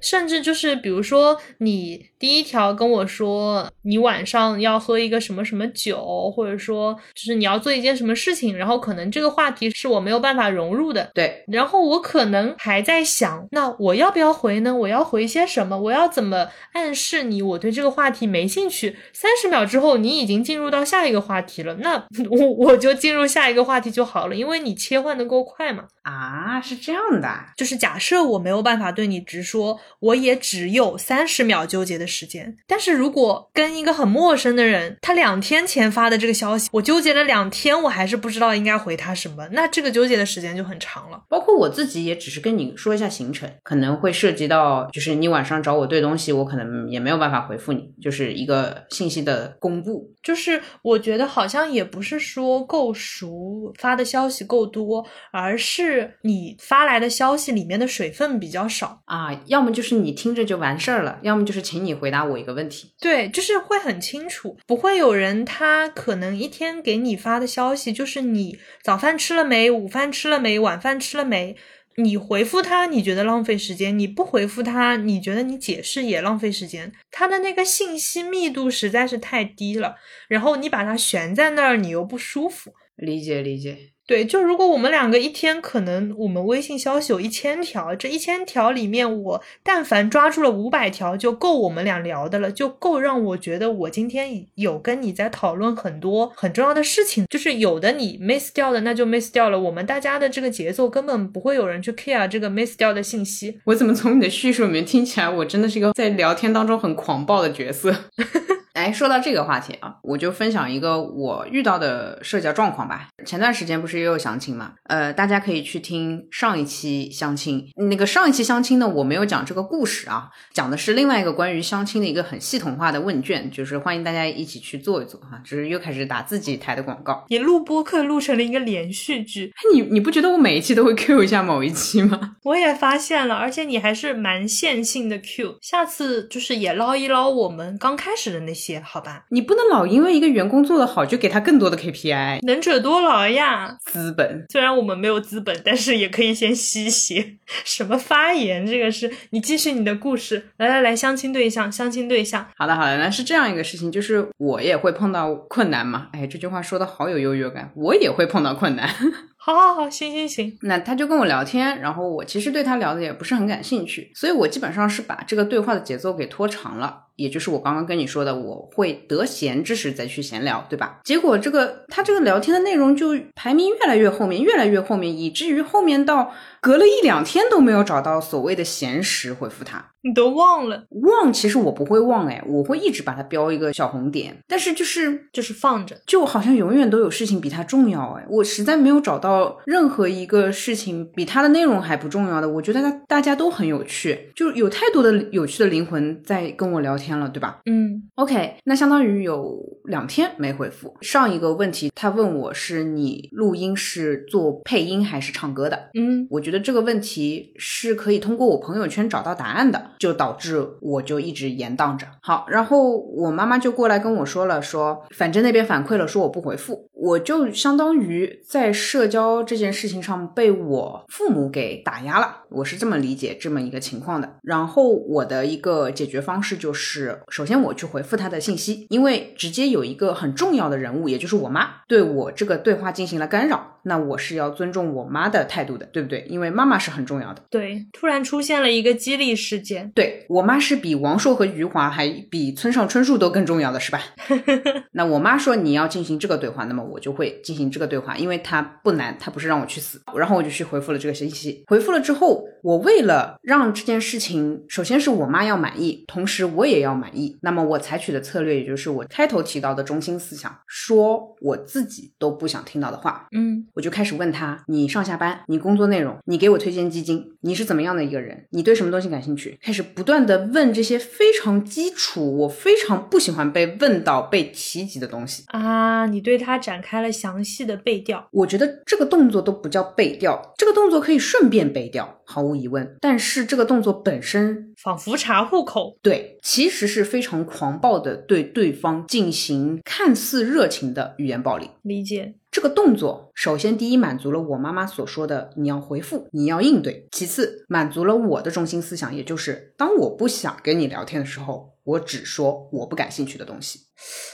甚至就是比如说，你第一条跟我说你晚上要喝一个什么什么酒，或者说就是你要做一件什么事情，然后可能这个话题是我没有办法融入的。对，然后我可能还在想，那我要不要回呢？我要回些什么？我要怎么暗示你我对这个话题没兴趣？三十秒之后，你已经进入到下一个话题了，那 [LAUGHS] 我我就进入下一个话题就好了，因为你切换的够快嘛。啊，是这样的，就是假设我。我没有办法对你直说，我也只有三十秒纠结的时间。但是如果跟一个很陌生的人，他两天前发的这个消息，我纠结了两天，我还是不知道应该回他什么，那这个纠结的时间就很长了。包括我自己也只是跟你说一下行程，可能会涉及到，就是你晚上找我对东西，我可能也没有办法回复你，就是一个信息的公布。就是我觉得好像也不是说够熟，发的消息够多，而是你发来的消息里面的水分。比较少啊，要么就是你听着就完事儿了，要么就是请你回答我一个问题。对，就是会很清楚，不会有人他可能一天给你发的消息就是你早饭吃了没，午饭吃了没，晚饭吃了没，你回复他你觉得浪费时间，你不回复他你觉得你解释也浪费时间，他的那个信息密度实在是太低了，然后你把它悬在那儿，你又不舒服。理解理解。对，就如果我们两个一天可能我们微信消息有一千条，这一千条里面我但凡抓住了五百条，就够我们俩聊的了，就够让我觉得我今天有跟你在讨论很多很重要的事情。就是有的你 miss 掉的，那就 miss 掉了。我们大家的这个节奏根本不会有人去 care 这个 miss 掉的信息。我怎么从你的叙述里面听起来，我真的是一个在聊天当中很狂暴的角色？[LAUGHS] 哎，说到这个话题啊，我就分享一个我遇到的社交状况吧。前段时间不是也有相亲嘛？呃，大家可以去听上一期相亲。那个上一期相亲呢，我没有讲这个故事啊，讲的是另外一个关于相亲的一个很系统化的问卷，就是欢迎大家一起去做一做哈。就是又开始打自己台的广告。你录播客录成了一个连续剧，你你不觉得我每一期都会 [LAUGHS] Q 一下某一期吗？我也发现了，而且你还是蛮线性的 Q。下次就是也捞一捞我们刚开始的那些。好吧，你不能老因为一个员工做得好就给他更多的 KPI，能者多劳呀。资本虽然我们没有资本，但是也可以先吸血。[LAUGHS] 什么发言？这个是你继续你的故事。来来来，相亲对象，相亲对象。好的好的，那是这样一个事情，就是我也会碰到困难嘛。哎，这句话说的好有优越感，我也会碰到困难。[LAUGHS] 好，好，好，行，行，行。那他就跟我聊天，然后我其实对他聊的也不是很感兴趣，所以我基本上是把这个对话的节奏给拖长了。也就是我刚刚跟你说的，我会得闲之时再去闲聊，对吧？结果这个他这个聊天的内容就排名越来越后面，越来越后面，以至于后面到隔了一两天都没有找到所谓的闲时回复他。你都忘了？忘？其实我不会忘，哎，我会一直把它标一个小红点，但是就是就是放着，就好像永远都有事情比它重要，哎，我实在没有找到任何一个事情比它的内容还不重要的。我觉得大大家都很有趣，就有太多的有趣的灵魂在跟我聊天。天了，对吧？嗯，OK，那相当于有两天没回复。上一个问题他问我是你录音是做配音还是唱歌的？嗯我觉得这个问题是可以通过我朋友圈找到答案的，就导致我就一直延宕着。好，然后我妈妈就过来跟我说了，说反正那边反馈了，说我不回复，我就相当于在社交这件事情上被我父母给打压了，我是这么理解这么一个情况的。然后我的一个解决方式就是，首先我去回复他的信息，因为直接有一个很重要的人物，也就是我妈，对我这个对话进行了干扰，那我是要尊重我妈的态度的，对不对？因为妈妈是很重要的。对，突然出现了一个激励事件。对我妈是比王朔和余华还比村上春树都更重要的是吧？[LAUGHS] 那我妈说你要进行这个对话，那么我就会进行这个对话，因为它不难，它不是让我去死。然后我就去回复了这个信息，回复了之后，我为了让这件事情，首先是我妈要满意，同时我也要满意，那么我采取的策略，也就是我开头提到的中心思想，说我自己都不想听到的话，嗯我就开始问他：你上下班，你工作内容，你给我推荐基金，你是怎么样的一个人？你对什么东西感兴趣？开始不断的问这些非常基础，我非常不喜欢被问到、被提及的东西。啊，你对他展开了详细的背调。我觉得这个动作都不叫背调，这个动作可以顺便背调，毫无疑问。但是这个动作本身，仿佛查户口。对，其实是非常狂暴的对对方进行看似热情的语言暴力。理解。这个动作，首先第一满足了我妈妈所说的你要回复，你要应对；其次满足了我的中心思想，也就是当我不想跟你聊天的时候，我只说我不感兴趣的东西。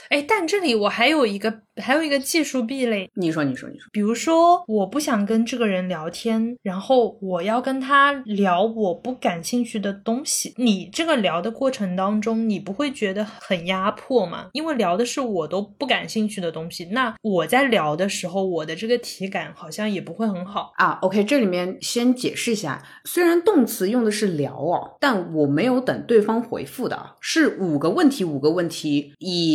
哎，但这里我还有一个还有一个技术壁垒，你说，你说，你说，比如说我不想跟这个人聊天，然后我要跟他聊我不感兴趣的东西。你这个聊的过程当中，你不会觉得很压迫吗？因为聊的是我都不感兴趣的东西，那我在聊的时候，我的这个体感好像也不会很好。啊，OK，这里面先解释一下，虽然动词用的是聊哦，但我没有等对方回复的啊，是五个问题，五个问题，以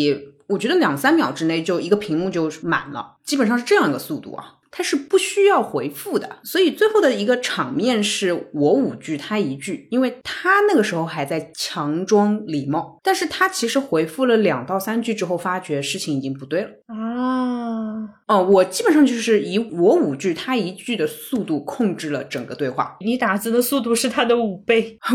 我觉得两三秒之内就一个屏幕就满了，基本上是这样一个速度啊。它是不需要回复的，所以最后的一个场面是我五句他一句，因为他那个时候还在强装礼貌，但是他其实回复了两到三句之后，发觉事情已经不对了。啊，哦，我基本上就是以我五句他一句的速度控制了整个对话。你打字的速度是他的五倍。[LAUGHS]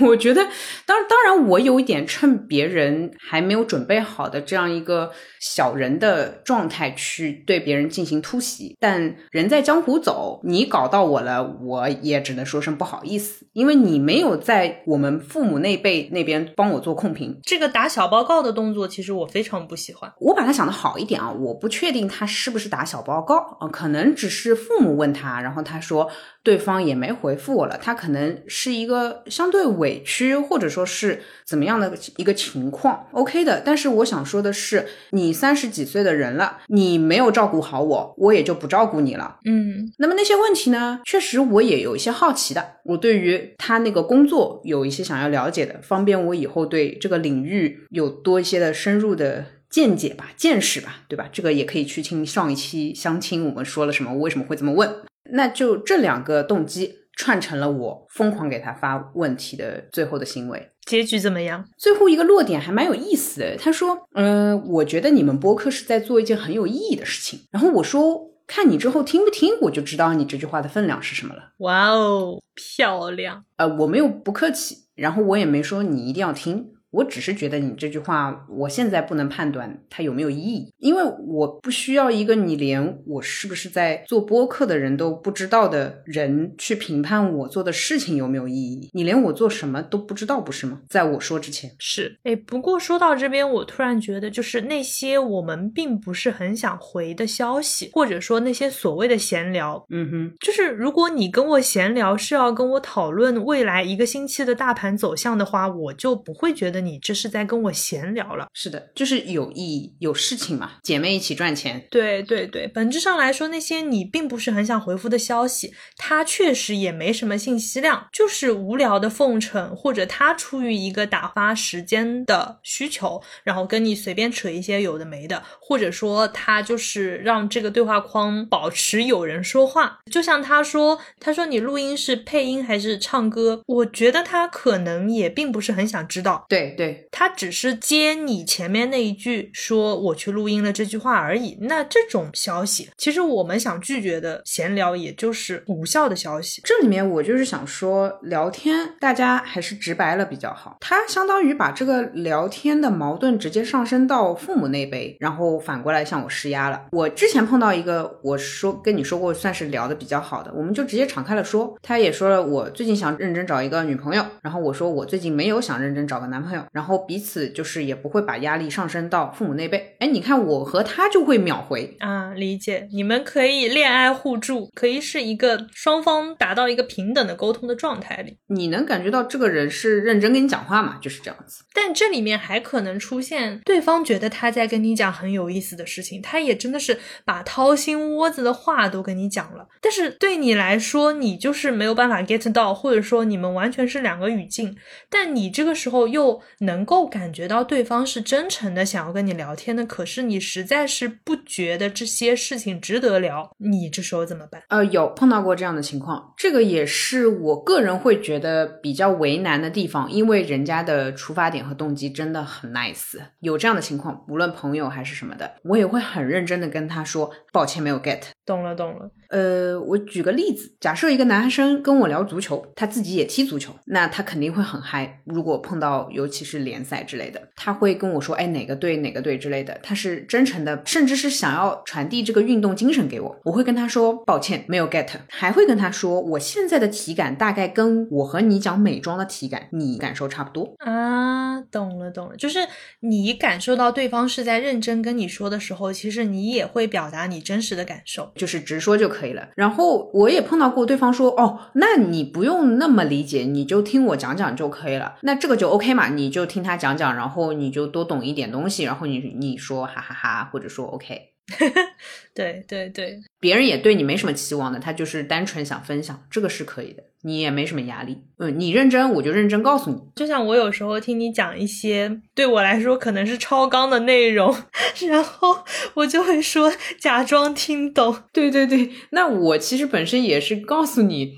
我我觉得，当当然，我有一点趁别人还没有准备好的这样一个小人的状态去对别人进行突袭，但人在江湖走，你搞到我了，我也只能说声不好意思，因为你没有在我们父母那辈那边帮我做控评。这个打小报告的动作，其实我非常不喜欢。我把它想的好一点啊，我不确定他是不是打小报告啊，可能只是父母问他，然后他说对方也没回复我了，他可能是一个相对委屈或者说是怎么样的一个情况，OK 的。但是我想说的是，你三十几岁的人了，你没有照顾好我，我也就不照顾你了。嗯那么那些问题呢，确实我也有一些好奇的，我对于他那个工作有一些想要了解的，方便我以后对这个领域有多一些的深入的见解吧、见识吧，对吧？这个也可以去听上一期相亲，我们说了什么，我为什么会这么问？那就这两个动机串成了我疯狂给他发问题的最后的行为。结局怎么样？最后一个落点还蛮有意思的，他说：“嗯、我觉得你们播客是在做一件很有意义的事情。”然后我说：“看你之后听不听，我就知道你这句话的分量是什么了。哇哦，漂亮！”呃，我没有不客气，然后我也没说你一定要听，我只是觉得你这句话，我现在不能判断它有没有意义，因为我不需要一个你连我是不是在做播客的人都不知道的人去评判我做的事情有没有意义。你连我做什么都不知道，不是吗？在我说之前，是，哎，不过说到这边，我突然觉得，就是那些我们并不是很想回的消息，或者说那些所谓的闲聊，嗯哼，就是如果你跟我闲聊是要跟我讨论未来一个星期的大盘走向的话，我就不会觉得你这是在跟我闲聊了。是的，就是有意义、有事情嘛，姐妹一起赚钱。对对对，本质上来说，那些你并不是很想回复的消息，他确实也没什么信息量，就是无聊的奉承，或者他出于一个打发时间的需求，然后跟你随便扯一些有的没的，或者说他就是让这个对话框保持有人说话。就像他说，他说你录音是配音还是唱歌，我觉得他可能也并不是很想知道。对对，他只是接你前面那一句说我去录音了这句话而已。那这种消息，其实我们想拒绝的闲聊，也就是无效的消息。这里面我就是想说，聊天大家还是直白了比较好。他相当于把这个聊天的矛盾直接上升到父母那辈，然后反过来向我施压了。我之前碰到一个，我说跟你说过，算是聊的比较好的，我们就直接敞开了说。他也说了，我最近想认真找一个女朋友，然后我说我最近没有想认真找个男朋友，然后彼此就是也不会把压力上升到父母那辈。哎，你看我和他就会秒回啊，理解。你们可以恋爱互助，可以是一个双方达到一个平等的沟通的状态里。你能感觉到这个人是认真跟你讲话嘛？就是这样子。但这里面还可能出现对方觉得他在跟你讲很有意思的事情，他也真的是把掏心窝子的话都跟你讲了，但是对你来说，你就是没有办法 get 到，或者说你们完全是两个语境。但你这个时候又能够感觉到对方是真诚的想要跟你聊天的，可是你实在是不觉得这些事情值得聊，你这时候怎么办？呃，有碰到过这样的情况，这个也是我个人会觉得比较为难的地方，因为人家的出发点和动机真的很 nice。有这样的情况，无论朋友还是什么的，我也会很认真的跟他说，抱歉没有 get。懂了，懂了。呃，我举个例子，假设一个男生跟我聊足球，他自己也踢足球，那他肯定会很嗨。如果碰到尤其实联赛之类的，他会跟我说，哎，哪个队哪个队之类的，他是真诚的，甚至是想要传递这个运动精神给我。我会跟他说，抱歉，没有 get，还会跟他说，我现在的体感大概跟我和你讲美妆的体感，你感受差不多啊。懂了，懂了，就是你感受到对方是在认真跟你说的时候，其实你也会表达你真实的感受。就是直说就可以了。然后我也碰到过对方说，哦，那你不用那么理解，你就听我讲讲就可以了。那这个就 OK 嘛，你就听他讲讲，然后你就多懂一点东西，然后你你说哈哈哈，或者说 OK。[LAUGHS] 对对对，别人也对你没什么期望的，他就是单纯想分享，这个是可以的，你也没什么压力。嗯，你认真，我就认真告诉你。就像我有时候听你讲一些对我来说可能是超纲的内容，[LAUGHS] 然后我就会说假装听懂。对对对，那我其实本身也是告诉你，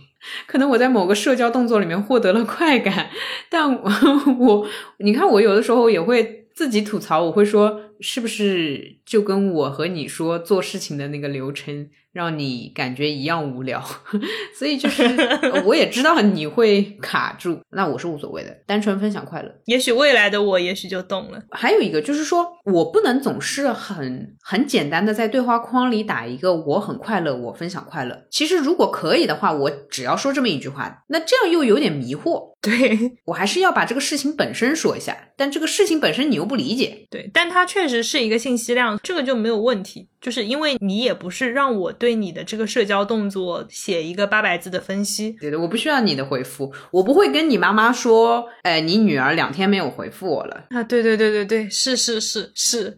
可能我在某个社交动作里面获得了快感，但我 [LAUGHS] 你看我有的时候也会自己吐槽，我会说。是不是就跟我和你说做事情的那个流程？让你感觉一样无聊，[LAUGHS] 所以就是我也知道你会卡住，那我是无所谓的，单纯分享快乐。也许未来的我也许就懂了。还有一个就是说我不能总是很很简单的在对话框里打一个我很快乐，我分享快乐。其实如果可以的话，我只要说这么一句话，那这样又有点迷惑。对我还是要把这个事情本身说一下，但这个事情本身你又不理解。对，但它确实是一个信息量，这个就没有问题。就是因为你也不是让我对你的这个社交动作写一个八百字的分析，对的，我不需要你的回复，我不会跟你妈妈说，哎，你女儿两天没有回复我了。啊，对对对对对，是是是是，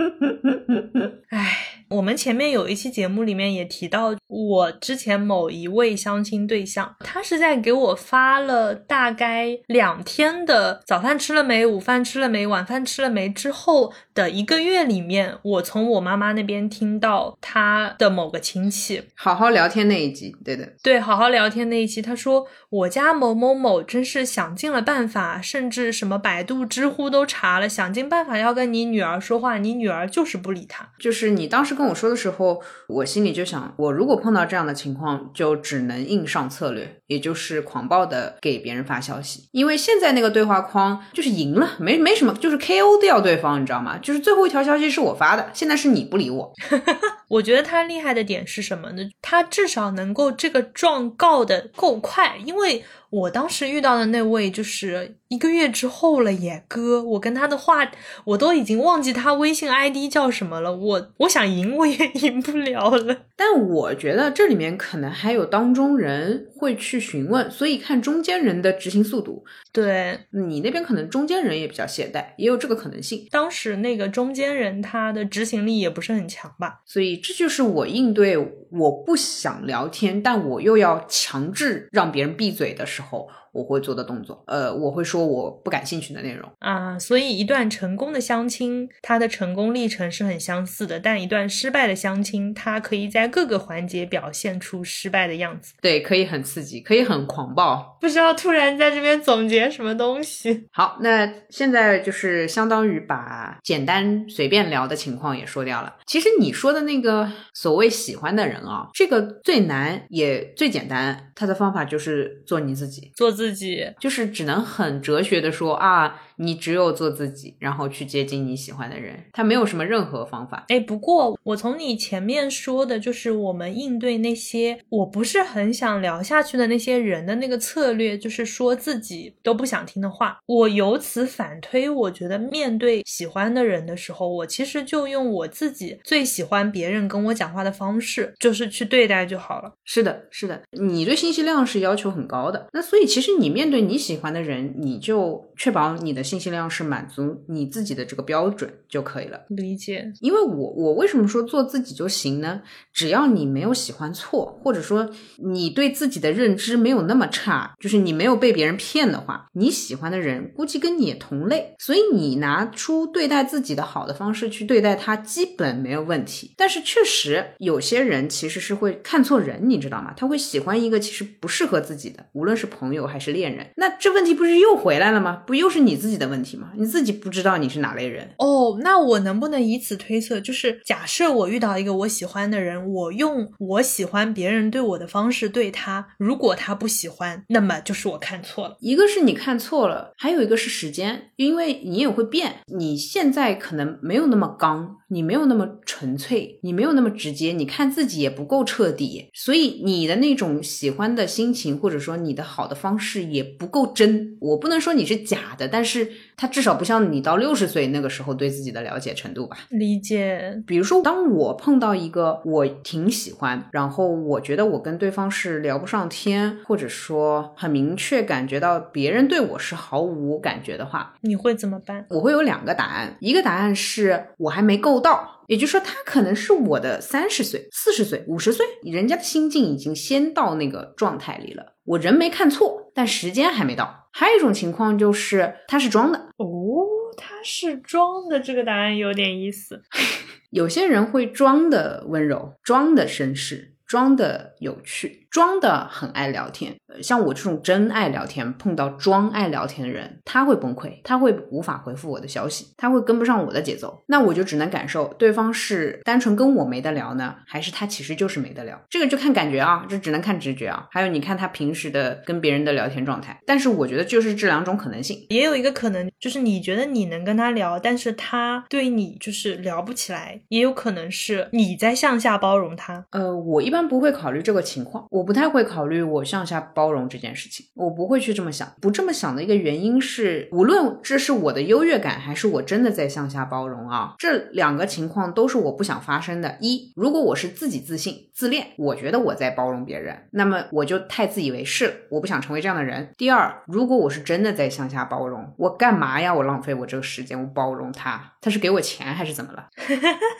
[LAUGHS] [LAUGHS] 哎。我们前面有一期节目里面也提到，我之前某一位相亲对象，他是在给我发了大概两天的早饭吃了没、午饭吃了没、晚饭吃了没之后的一个月里面，我从我妈妈那边听到他的某个亲戚好好聊天那一集，对的，对，好好聊天那一期，他说我家某某某真是想尽了办法，甚至什么百度、知乎都查了，想尽办法要跟你女儿说话，你女儿就是不理理他，就是你当时。跟我说的时候，我心里就想，我如果碰到这样的情况，就只能硬上策略，也就是狂暴的给别人发消息。因为现在那个对话框就是赢了，没没什么，就是 KO 掉对方，你知道吗？就是最后一条消息是我发的，现在是你不理我。[LAUGHS] 我觉得他厉害的点是什么呢？他至少能够这个状告的够快，因为。我当时遇到的那位就是一个月之后了耶，哥，我跟他的话我都已经忘记他微信 ID 叫什么了，我我想赢我也赢不了了。但我觉得这里面可能还有当中人会去询问，所以看中间人的执行速度。对你那边可能中间人也比较懈怠，也有这个可能性。当时那个中间人他的执行力也不是很强吧，所以这就是我应对我不想聊天，但我又要强制让别人闭嘴的时候。我会做的动作，呃，我会说我不感兴趣的内容啊。所以一段成功的相亲，它的成功历程是很相似的，但一段失败的相亲，它可以在各个环节表现出失败的样子。对，可以很刺激，可以很狂暴。不知道突然在这边总结什么东西。[LAUGHS] 好，那现在就是相当于把简单随便聊的情况也说掉了。其实你说的那个所谓喜欢的人啊，这个最难也最简单，他的方法就是做你自己，做。自己就是只能很哲学的说啊。你只有做自己，然后去接近你喜欢的人，他没有什么任何方法。哎，不过我从你前面说的，就是我们应对那些我不是很想聊下去的那些人的那个策略，就是说自己都不想听的话。我由此反推，我觉得面对喜欢的人的时候，我其实就用我自己最喜欢别人跟我讲话的方式，就是去对待就好了。是的，是的，你对信息量是要求很高的。那所以其实你面对你喜欢的人，你就确保你的。信息量是满足你自己的这个标准就可以了。理解，因为我我为什么说做自己就行呢？只要你没有喜欢错，或者说你对自己的认知没有那么差，就是你没有被别人骗的话，你喜欢的人估计跟你也同类，所以你拿出对待自己的好的方式去对待他，基本没有问题。但是确实有些人其实是会看错人，你知道吗？他会喜欢一个其实不适合自己的，无论是朋友还是恋人。那这问题不是又回来了吗？不又是你自己？的问题吗？你自己不知道你是哪类人哦？那我能不能以此推测，就是假设我遇到一个我喜欢的人，我用我喜欢别人对我的方式对他，如果他不喜欢，那么就是我看错了。一个是你看错了，还有一个是时间，因为你也会变。你现在可能没有那么刚，你没有那么纯粹，你没有那么直接，你看自己也不够彻底，所以你的那种喜欢的心情，或者说你的好的方式也不够真。我不能说你是假的，但是。他至少不像你到六十岁那个时候对自己的了解程度吧？理解。比如说，当我碰到一个我挺喜欢，然后我觉得我跟对方是聊不上天，或者说很明确感觉到别人对我是毫无感觉的话，你会怎么办？我会有两个答案，一个答案是我还没够到，也就是说他可能是我的三十岁、四十岁、五十岁，人家的心境已经先到那个状态里了，我人没看错，但时间还没到。还有一种情况就是他是装的哦，他是装的，这个答案有点意思。[LAUGHS] 有些人会装的温柔，装的绅士，装的有趣。装的很爱聊天，像我这种真爱聊天，碰到装爱聊天的人，他会崩溃，他会无法回复我的消息，他会跟不上我的节奏，那我就只能感受对方是单纯跟我没得聊呢，还是他其实就是没得聊，这个就看感觉啊，这只能看直觉啊，还有你看他平时的跟别人的聊天状态，但是我觉得就是这两种可能性，也有一个可能就是你觉得你能跟他聊，但是他对你就是聊不起来，也有可能是你在向下包容他，呃，我一般不会考虑这个情况。我不太会考虑我向下包容这件事情，我不会去这么想。不这么想的一个原因是，无论这是我的优越感，还是我真的在向下包容啊，这两个情况都是我不想发生的。一，如果我是自己自信、自恋，我觉得我在包容别人，那么我就太自以为是了，我不想成为这样的人。第二，如果我是真的在向下包容，我干嘛呀？我浪费我这个时间，我包容他，他是给我钱还是怎么了？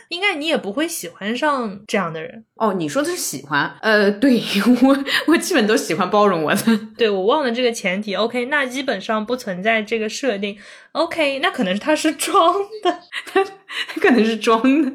应该你也不会喜欢上这样的人哦。你说的是喜欢？呃，对。[LAUGHS] 我我基本都喜欢包容我的，[LAUGHS] 对我忘了这个前提。OK，那基本上不存在这个设定。OK，那可能是他是装的，他 [LAUGHS] 可能是装的，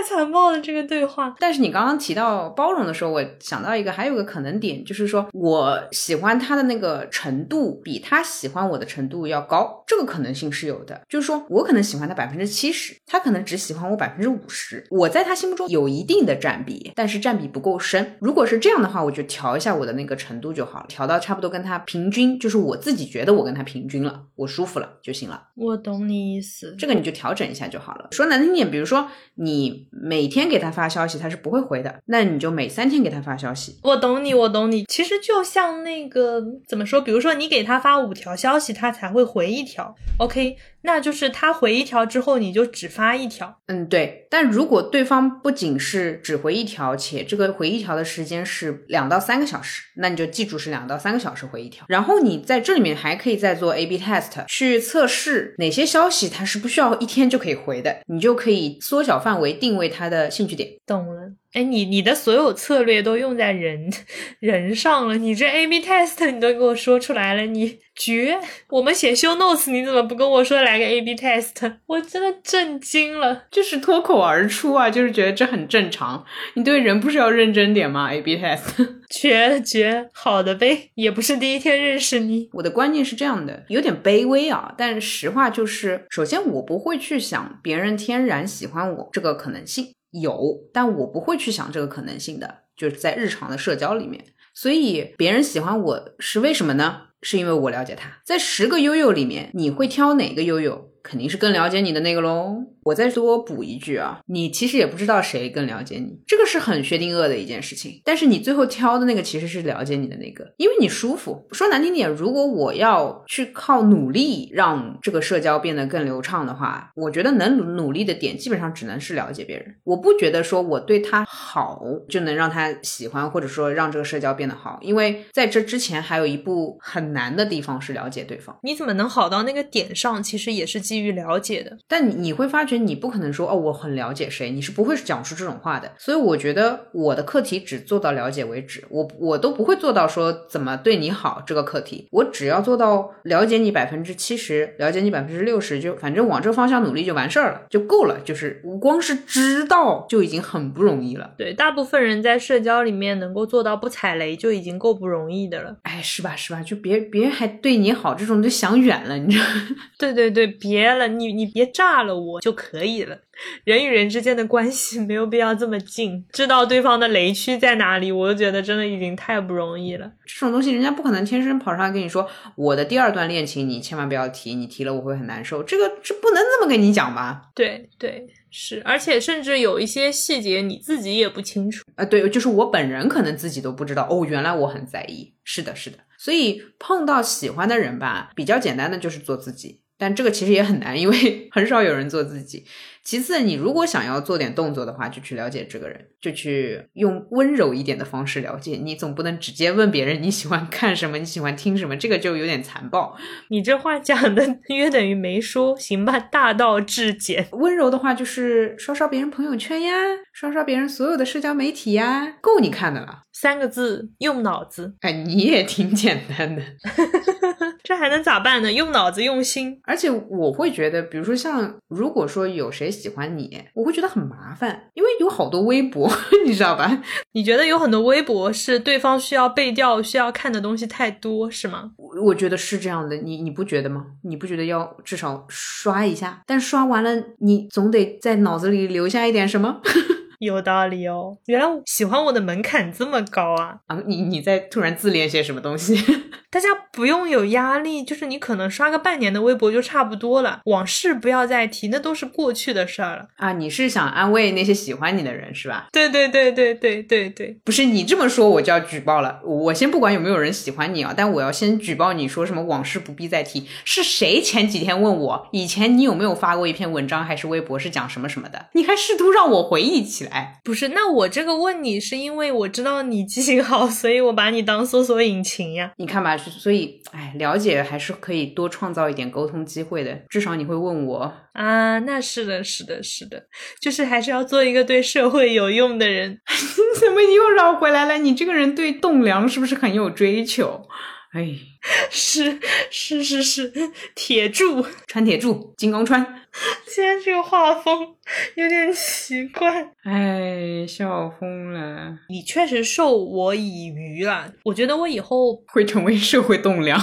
太残暴了这个对话。但是你刚刚提到包容的时候，我想到一个，还有个可能点，就是说我喜欢他的那个程度比他喜欢我的程度要高，这个可能性是有的。就是说我可能喜欢他百分之七十，他可能只喜欢我百分之五十，我在他心目中有一定的占比，但是占比不够深。如果是这样的话，我就调一下我的那个程度就好了，调到差不多跟他平均，就是我自己觉得我跟他平均了，我舒服了。就行了，我懂你意思，这个你就调整一下就好了。说难听点，比如说你每天给他发消息，他是不会回的，那你就每三天给他发消息。我懂你，我懂你。其实就像那个怎么说，比如说你给他发五条消息，他才会回一条。OK。那就是他回一条之后，你就只发一条。嗯，对。但如果对方不仅是只回一条，且这个回一条的时间是两到三个小时，那你就记住是两到三个小时回一条。然后你在这里面还可以再做 A/B test，去测试哪些消息他是不需要一天就可以回。回的，你就可以缩小范围定为他的兴趣点。懂了。哎，你你的所有策略都用在人人上了，你这 A/B test 你都给我说出来了，你绝！我们写 show notes，你怎么不跟我说来个 A/B test？我真的震惊了，就是脱口而出啊，就是觉得这很正常。你对人不是要认真点吗？A/B test，[LAUGHS] 绝了绝，好的呗，也不是第一天认识你。我的观念是这样的，有点卑微啊，但实话就是，首先我不会去想别人天然喜欢我这个可能性。有，但我不会去想这个可能性的，就是在日常的社交里面。所以别人喜欢我是为什么呢？是因为我了解他。在十个悠悠里面，你会挑哪个悠悠？肯定是更了解你的那个喽。我再多补一句啊，你其实也不知道谁更了解你，这个是很薛定谔的一件事情。但是你最后挑的那个其实是了解你的那个，因为你舒服。说难听点，如果我要去靠努力让这个社交变得更流畅的话，我觉得能努力的点基本上只能是了解别人。我不觉得说我对他好就能让他喜欢，或者说让这个社交变得好，因为在这之前还有一步很难的地方是了解对方。你怎么能好到那个点上？其实也是基于了解的。但你你会发觉。你不可能说哦，我很了解谁，你是不会讲出这种话的。所以我觉得我的课题只做到了解为止，我我都不会做到说怎么对你好这个课题。我只要做到了解你百分之七十，了解你百分之六十，就反正往这个方向努力就完事儿了，就够了。就是光是知道就已经很不容易了。对，大部分人在社交里面能够做到不踩雷就已经够不容易的了。哎，是吧？是吧？就别别人还对你好，这种就想远了，你知道？[LAUGHS] 对对对，别了，你你别炸了我就。可以了，人与人之间的关系 [LAUGHS] 没有必要这么近，知道对方的雷区在哪里，我就觉得真的已经太不容易了。这种东西人家不可能天生跑上来跟你说，我的第二段恋情你千万不要提，你提了我会很难受。这个这不能这么跟你讲吧？对对是，而且甚至有一些细节你自己也不清楚啊。对，就是我本人可能自己都不知道哦，原来我很在意。是的，是的。所以碰到喜欢的人吧，比较简单的就是做自己。但这个其实也很难，因为 [LAUGHS] 很少有人做自己。其次，你如果想要做点动作的话，就去了解这个人，就去用温柔一点的方式了解。你总不能直接问别人你喜欢看什么，你喜欢听什么，这个就有点残暴。你这话讲的 [LAUGHS] 约等于没说，行吧？大道至简，温柔的话就是刷刷别人朋友圈呀，刷刷别人所有的社交媒体呀，够你看的了。三个字，用脑子。哎，你也挺简单的，[LAUGHS] 这还能咋办呢？用脑子，用心。而且我会觉得，比如说像如果说有谁。喜欢你，我会觉得很麻烦，因为有好多微博，[LAUGHS] 你知道吧？你觉得有很多微博是对方需要背调、需要看的东西太多，是吗？我我觉得是这样的，你你不觉得吗？你不觉得要至少刷一下？但刷完了，你总得在脑子里留下一点什么？[LAUGHS] 有道理哦，原来喜欢我的门槛这么高啊！啊，你你在突然自恋些什么东西？[LAUGHS] 大家不用有压力，就是你可能刷个半年的微博就差不多了，往事不要再提，那都是过去的事儿了啊！你是想安慰那些喜欢你的人是吧？对对对对对对对，不是你这么说我就要举报了。我先不管有没有人喜欢你啊，但我要先举报你说什么往事不必再提。是谁前几天问我以前你有没有发过一篇文章还是微博是讲什么什么的？你还试图让我回忆起来？不是，那我这个问你是因为我知道你记性好，[LAUGHS] 所以我把你当搜索引擎呀。你看吧。所以，哎，了解还是可以多创造一点沟通机会的。至少你会问我啊，那是的，是的，是的，就是还是要做一个对社会有用的人。[LAUGHS] 怎么又绕回来了？你这个人对栋梁是不是很有追求？哎，是是是是，铁柱穿铁柱，金刚穿。现在这个画风有点奇怪，哎，笑疯了。你确实授我以鱼了，我觉得我以后会成为社会栋梁。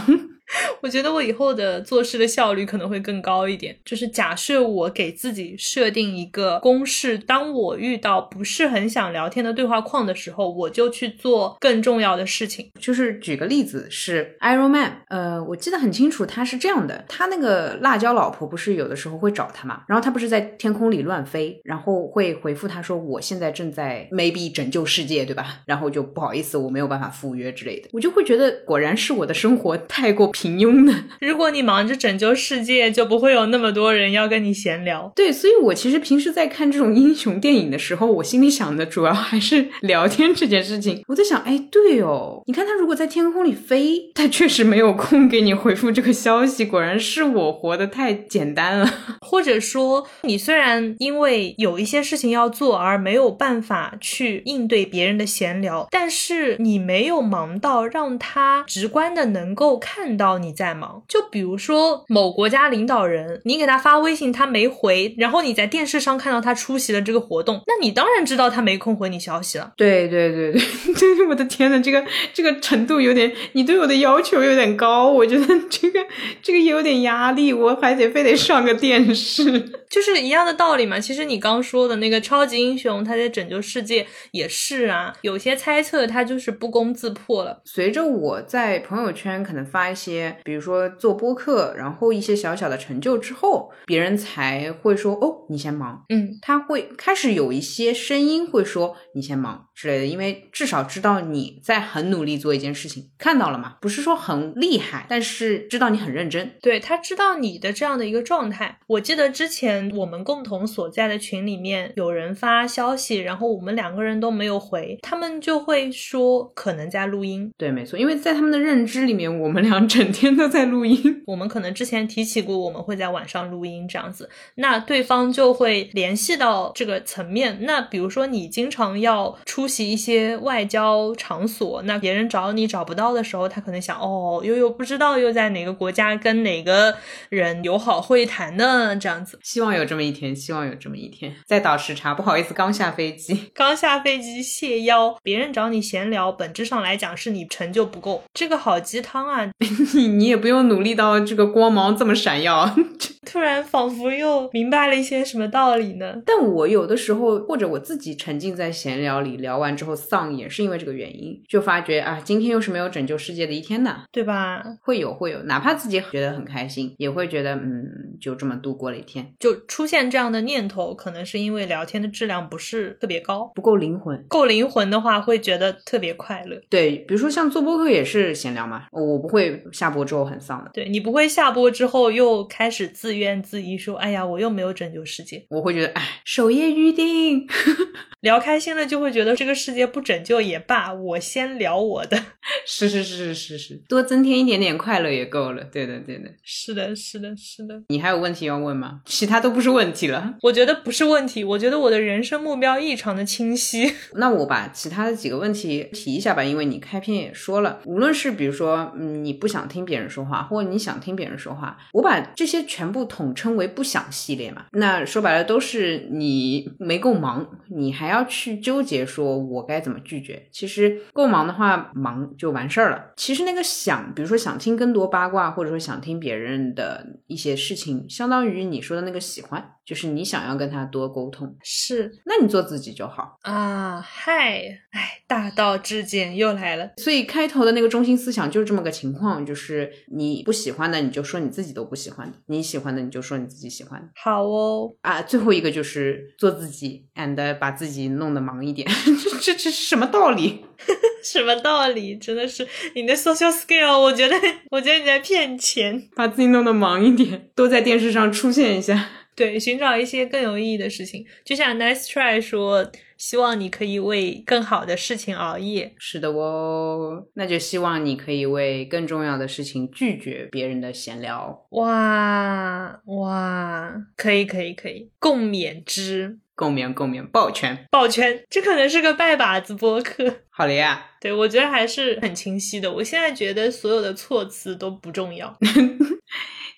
我觉得我以后的做事的效率可能会更高一点。就是假设我给自己设定一个公式，当我遇到不是很想聊天的对话框的时候，我就去做更重要的事情。就是举个例子，是 Iron Man，呃，我记得很清楚，他是这样的：他那个辣椒老婆不是有的时候会找他嘛，然后他不是在天空里乱飞，然后会回复他说：“我现在正在 maybe 拯救世界，对吧？”然后就不好意思，我没有办法赴约之类的。我就会觉得，果然是我的生活太过。平庸的。[LAUGHS] 如果你忙着拯救世界，就不会有那么多人要跟你闲聊。对，所以我其实平时在看这种英雄电影的时候，我心里想的主要还是聊天这件事情。我在想，哎，对哦，你看他如果在天空里飞，他确实没有空给你回复这个消息。果然是我活得太简单了，[LAUGHS] 或者说，你虽然因为有一些事情要做而没有办法去应对别人的闲聊，但是你没有忙到让他直观的能够看到你在忙。就比如说某国家领导人，你给他发微信他没回，然后你在电视上看到他出席了这个活动，那你当然知道他没空回你消息了。对对对对，[LAUGHS] 对，我的天呐，这个这个程度有点，你对我的要求有点高，我觉得这个这个也有点压力，我还得非得上个电视。[LAUGHS] 就是一样的道理嘛。其实你刚说的那个超级英雄，他在拯救世界也是啊。有些猜测他就是不攻自破了。随着我在朋友圈可能发一些，比如说做播客，然后一些小小的成就之后，别人才会说哦，你先忙。嗯，他会开始有一些声音会说你先忙之类的，因为至少知道你在很努力做一件事情，看到了嘛？不是说很厉害，但是知道你很认真。对他知道你的这样的一个状态。我记得之前。我们共同所在的群里面有人发消息，然后我们两个人都没有回，他们就会说可能在录音。对，没错，因为在他们的认知里面，我们俩整天都在录音。[LAUGHS] 我们可能之前提起过，我们会在晚上录音这样子，那对方就会联系到这个层面。那比如说你经常要出席一些外交场所，那别人找你找不到的时候，他可能想，哦，悠悠不知道又在哪个国家跟哪个人友好会谈呢？这样子，希望。有这么一天，希望有这么一天。在倒时差，不好意思，刚下飞机，刚下飞机谢邀。别人找你闲聊，本质上来讲是你成就不够。这个好鸡汤啊！[LAUGHS] 你 [LAUGHS] 你也不用努力到这个光芒这么闪耀。[LAUGHS] 突然仿佛又明白了一些什么道理呢？但我有的时候或者我自己沉浸在闲聊里，聊完之后丧，也是因为这个原因，就发觉啊，今天又是没有拯救世界的一天呢，对吧？会有会有，哪怕自己觉得很开心，也会觉得嗯，就这么度过了一天。就出现这样的念头，可能是因为聊天的质量不是特别高，不够灵魂。够灵魂的话，会觉得特别快乐。对，比如说像做播客也是闲聊嘛，我不会下播之后很丧的。对你不会下播之后又开始自怨自艾说。哎呀，我又没有拯救世界，我会觉得哎，守夜预定，[LAUGHS] 聊开心了就会觉得这个世界不拯救也罢，我先聊我的。是是是是是是，多增添一点点快乐也够了。对的对的，是的是的是的。你还有问题要问吗？其他都不是问题了。我觉得不是问题，我觉得我的人生目标异常的清晰。[LAUGHS] 那我把其他的几个问题提一下吧，因为你开篇也说了，无论是比如说你不想听别人说话，或者你想听别人说话，我把这些全部统称为不想系列嘛。那说白了都是你没够忙，你还要去纠结说我该怎么拒绝。其实够忙的话，忙就完事儿了。其实那个想，比如说想听更多八卦，或者说想听别人的一些事情，相当于你说的那个喜欢。就是你想要跟他多沟通，是，那你做自己就好啊。嗨，哎，大道至简又来了。所以开头的那个中心思想就是这么个情况，就是你不喜欢的你就说你自己都不喜欢的，你喜欢的你就说你自己喜欢。好哦，啊，最后一个就是做自己，and 把自己弄得忙一点。[LAUGHS] 这这是什么道理？[LAUGHS] 什么道理？真的是你的 social skill，我觉得，我觉得你在骗钱。把自己弄得忙一点，多在电视上出现一下。对，寻找一些更有意义的事情，就像 Nice Try 说，希望你可以为更好的事情熬夜。是的哦，那就希望你可以为更重要的事情拒绝别人的闲聊。哇哇，可以可以可以，共勉之，共勉共勉，抱拳抱拳。这可能是个拜把子播客。好了呀，对我觉得还是很清晰的。我现在觉得所有的措辞都不重要。[LAUGHS]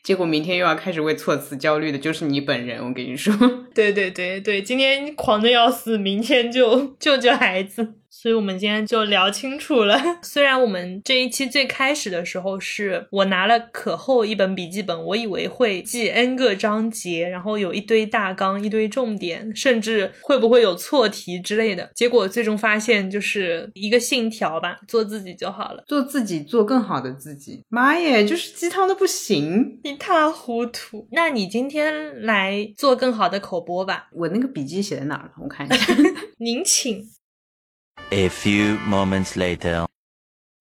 结果明天又要开始为措辞焦虑的，就是你本人。我跟你说，[LAUGHS] 对对对对，今天狂的要死，明天就救救孩子。所以，我们今天就聊清楚了。[LAUGHS] 虽然我们这一期最开始的时候是我拿了可厚一本笔记本，我以为会记 n 个章节，然后有一堆大纲、一堆重点，甚至会不会有错题之类的。结果最终发现，就是一个信条吧，做自己就好了，做自己，做更好的自己。妈耶，就是鸡汤的不行，一塌糊涂。那你今天来做更好的口播吧。我那个笔记写在哪了？我看一下。[LAUGHS] 您请。A few moments later，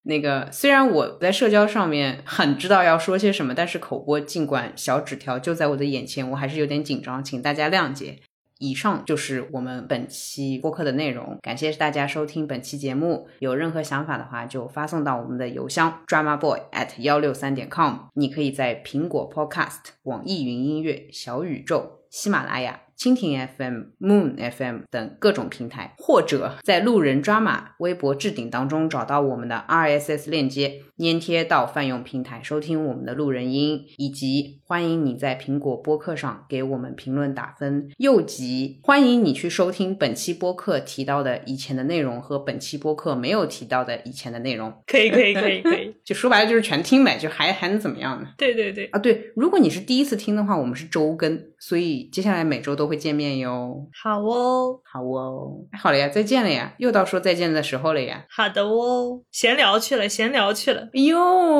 那个虽然我在社交上面很知道要说些什么，但是口播尽管小纸条就在我的眼前，我还是有点紧张，请大家谅解。以上就是我们本期播客的内容，感谢大家收听本期节目。有任何想法的话，就发送到我们的邮箱 drama boy at 幺六三点 com。你可以在苹果 Podcast、网易云音乐、小宇宙、喜马拉雅。蜻蜓 FM、Moon FM 等各种平台，或者在路人抓马微博置顶当中找到我们的 RSS 链接，粘贴到泛用平台收听我们的路人音，以及欢迎你在苹果播客上给我们评论打分。又及欢迎你去收听本期播客提到的以前的内容和本期播客没有提到的以前的内容。可以，可以，可以，可以。[LAUGHS] 就说白了就是全听呗，就还还能怎么样呢？对对对啊，对，如果你是第一次听的话，我们是周更，所以接下来每周都会见面哟。好哦，好哦，好了呀，再见了呀，又到说再见的时候了呀。好的哦，闲聊去了，闲聊去了。哎呦，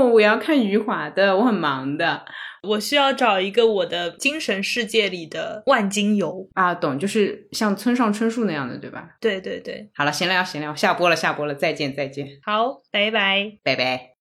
我要看余华的，我很忙的，我需要找一个我的精神世界里的万金油啊，懂，就是像村上春树那样的，对吧？对对对。好了，闲聊闲聊，下播了下播了，再见再见。好，拜拜，拜拜。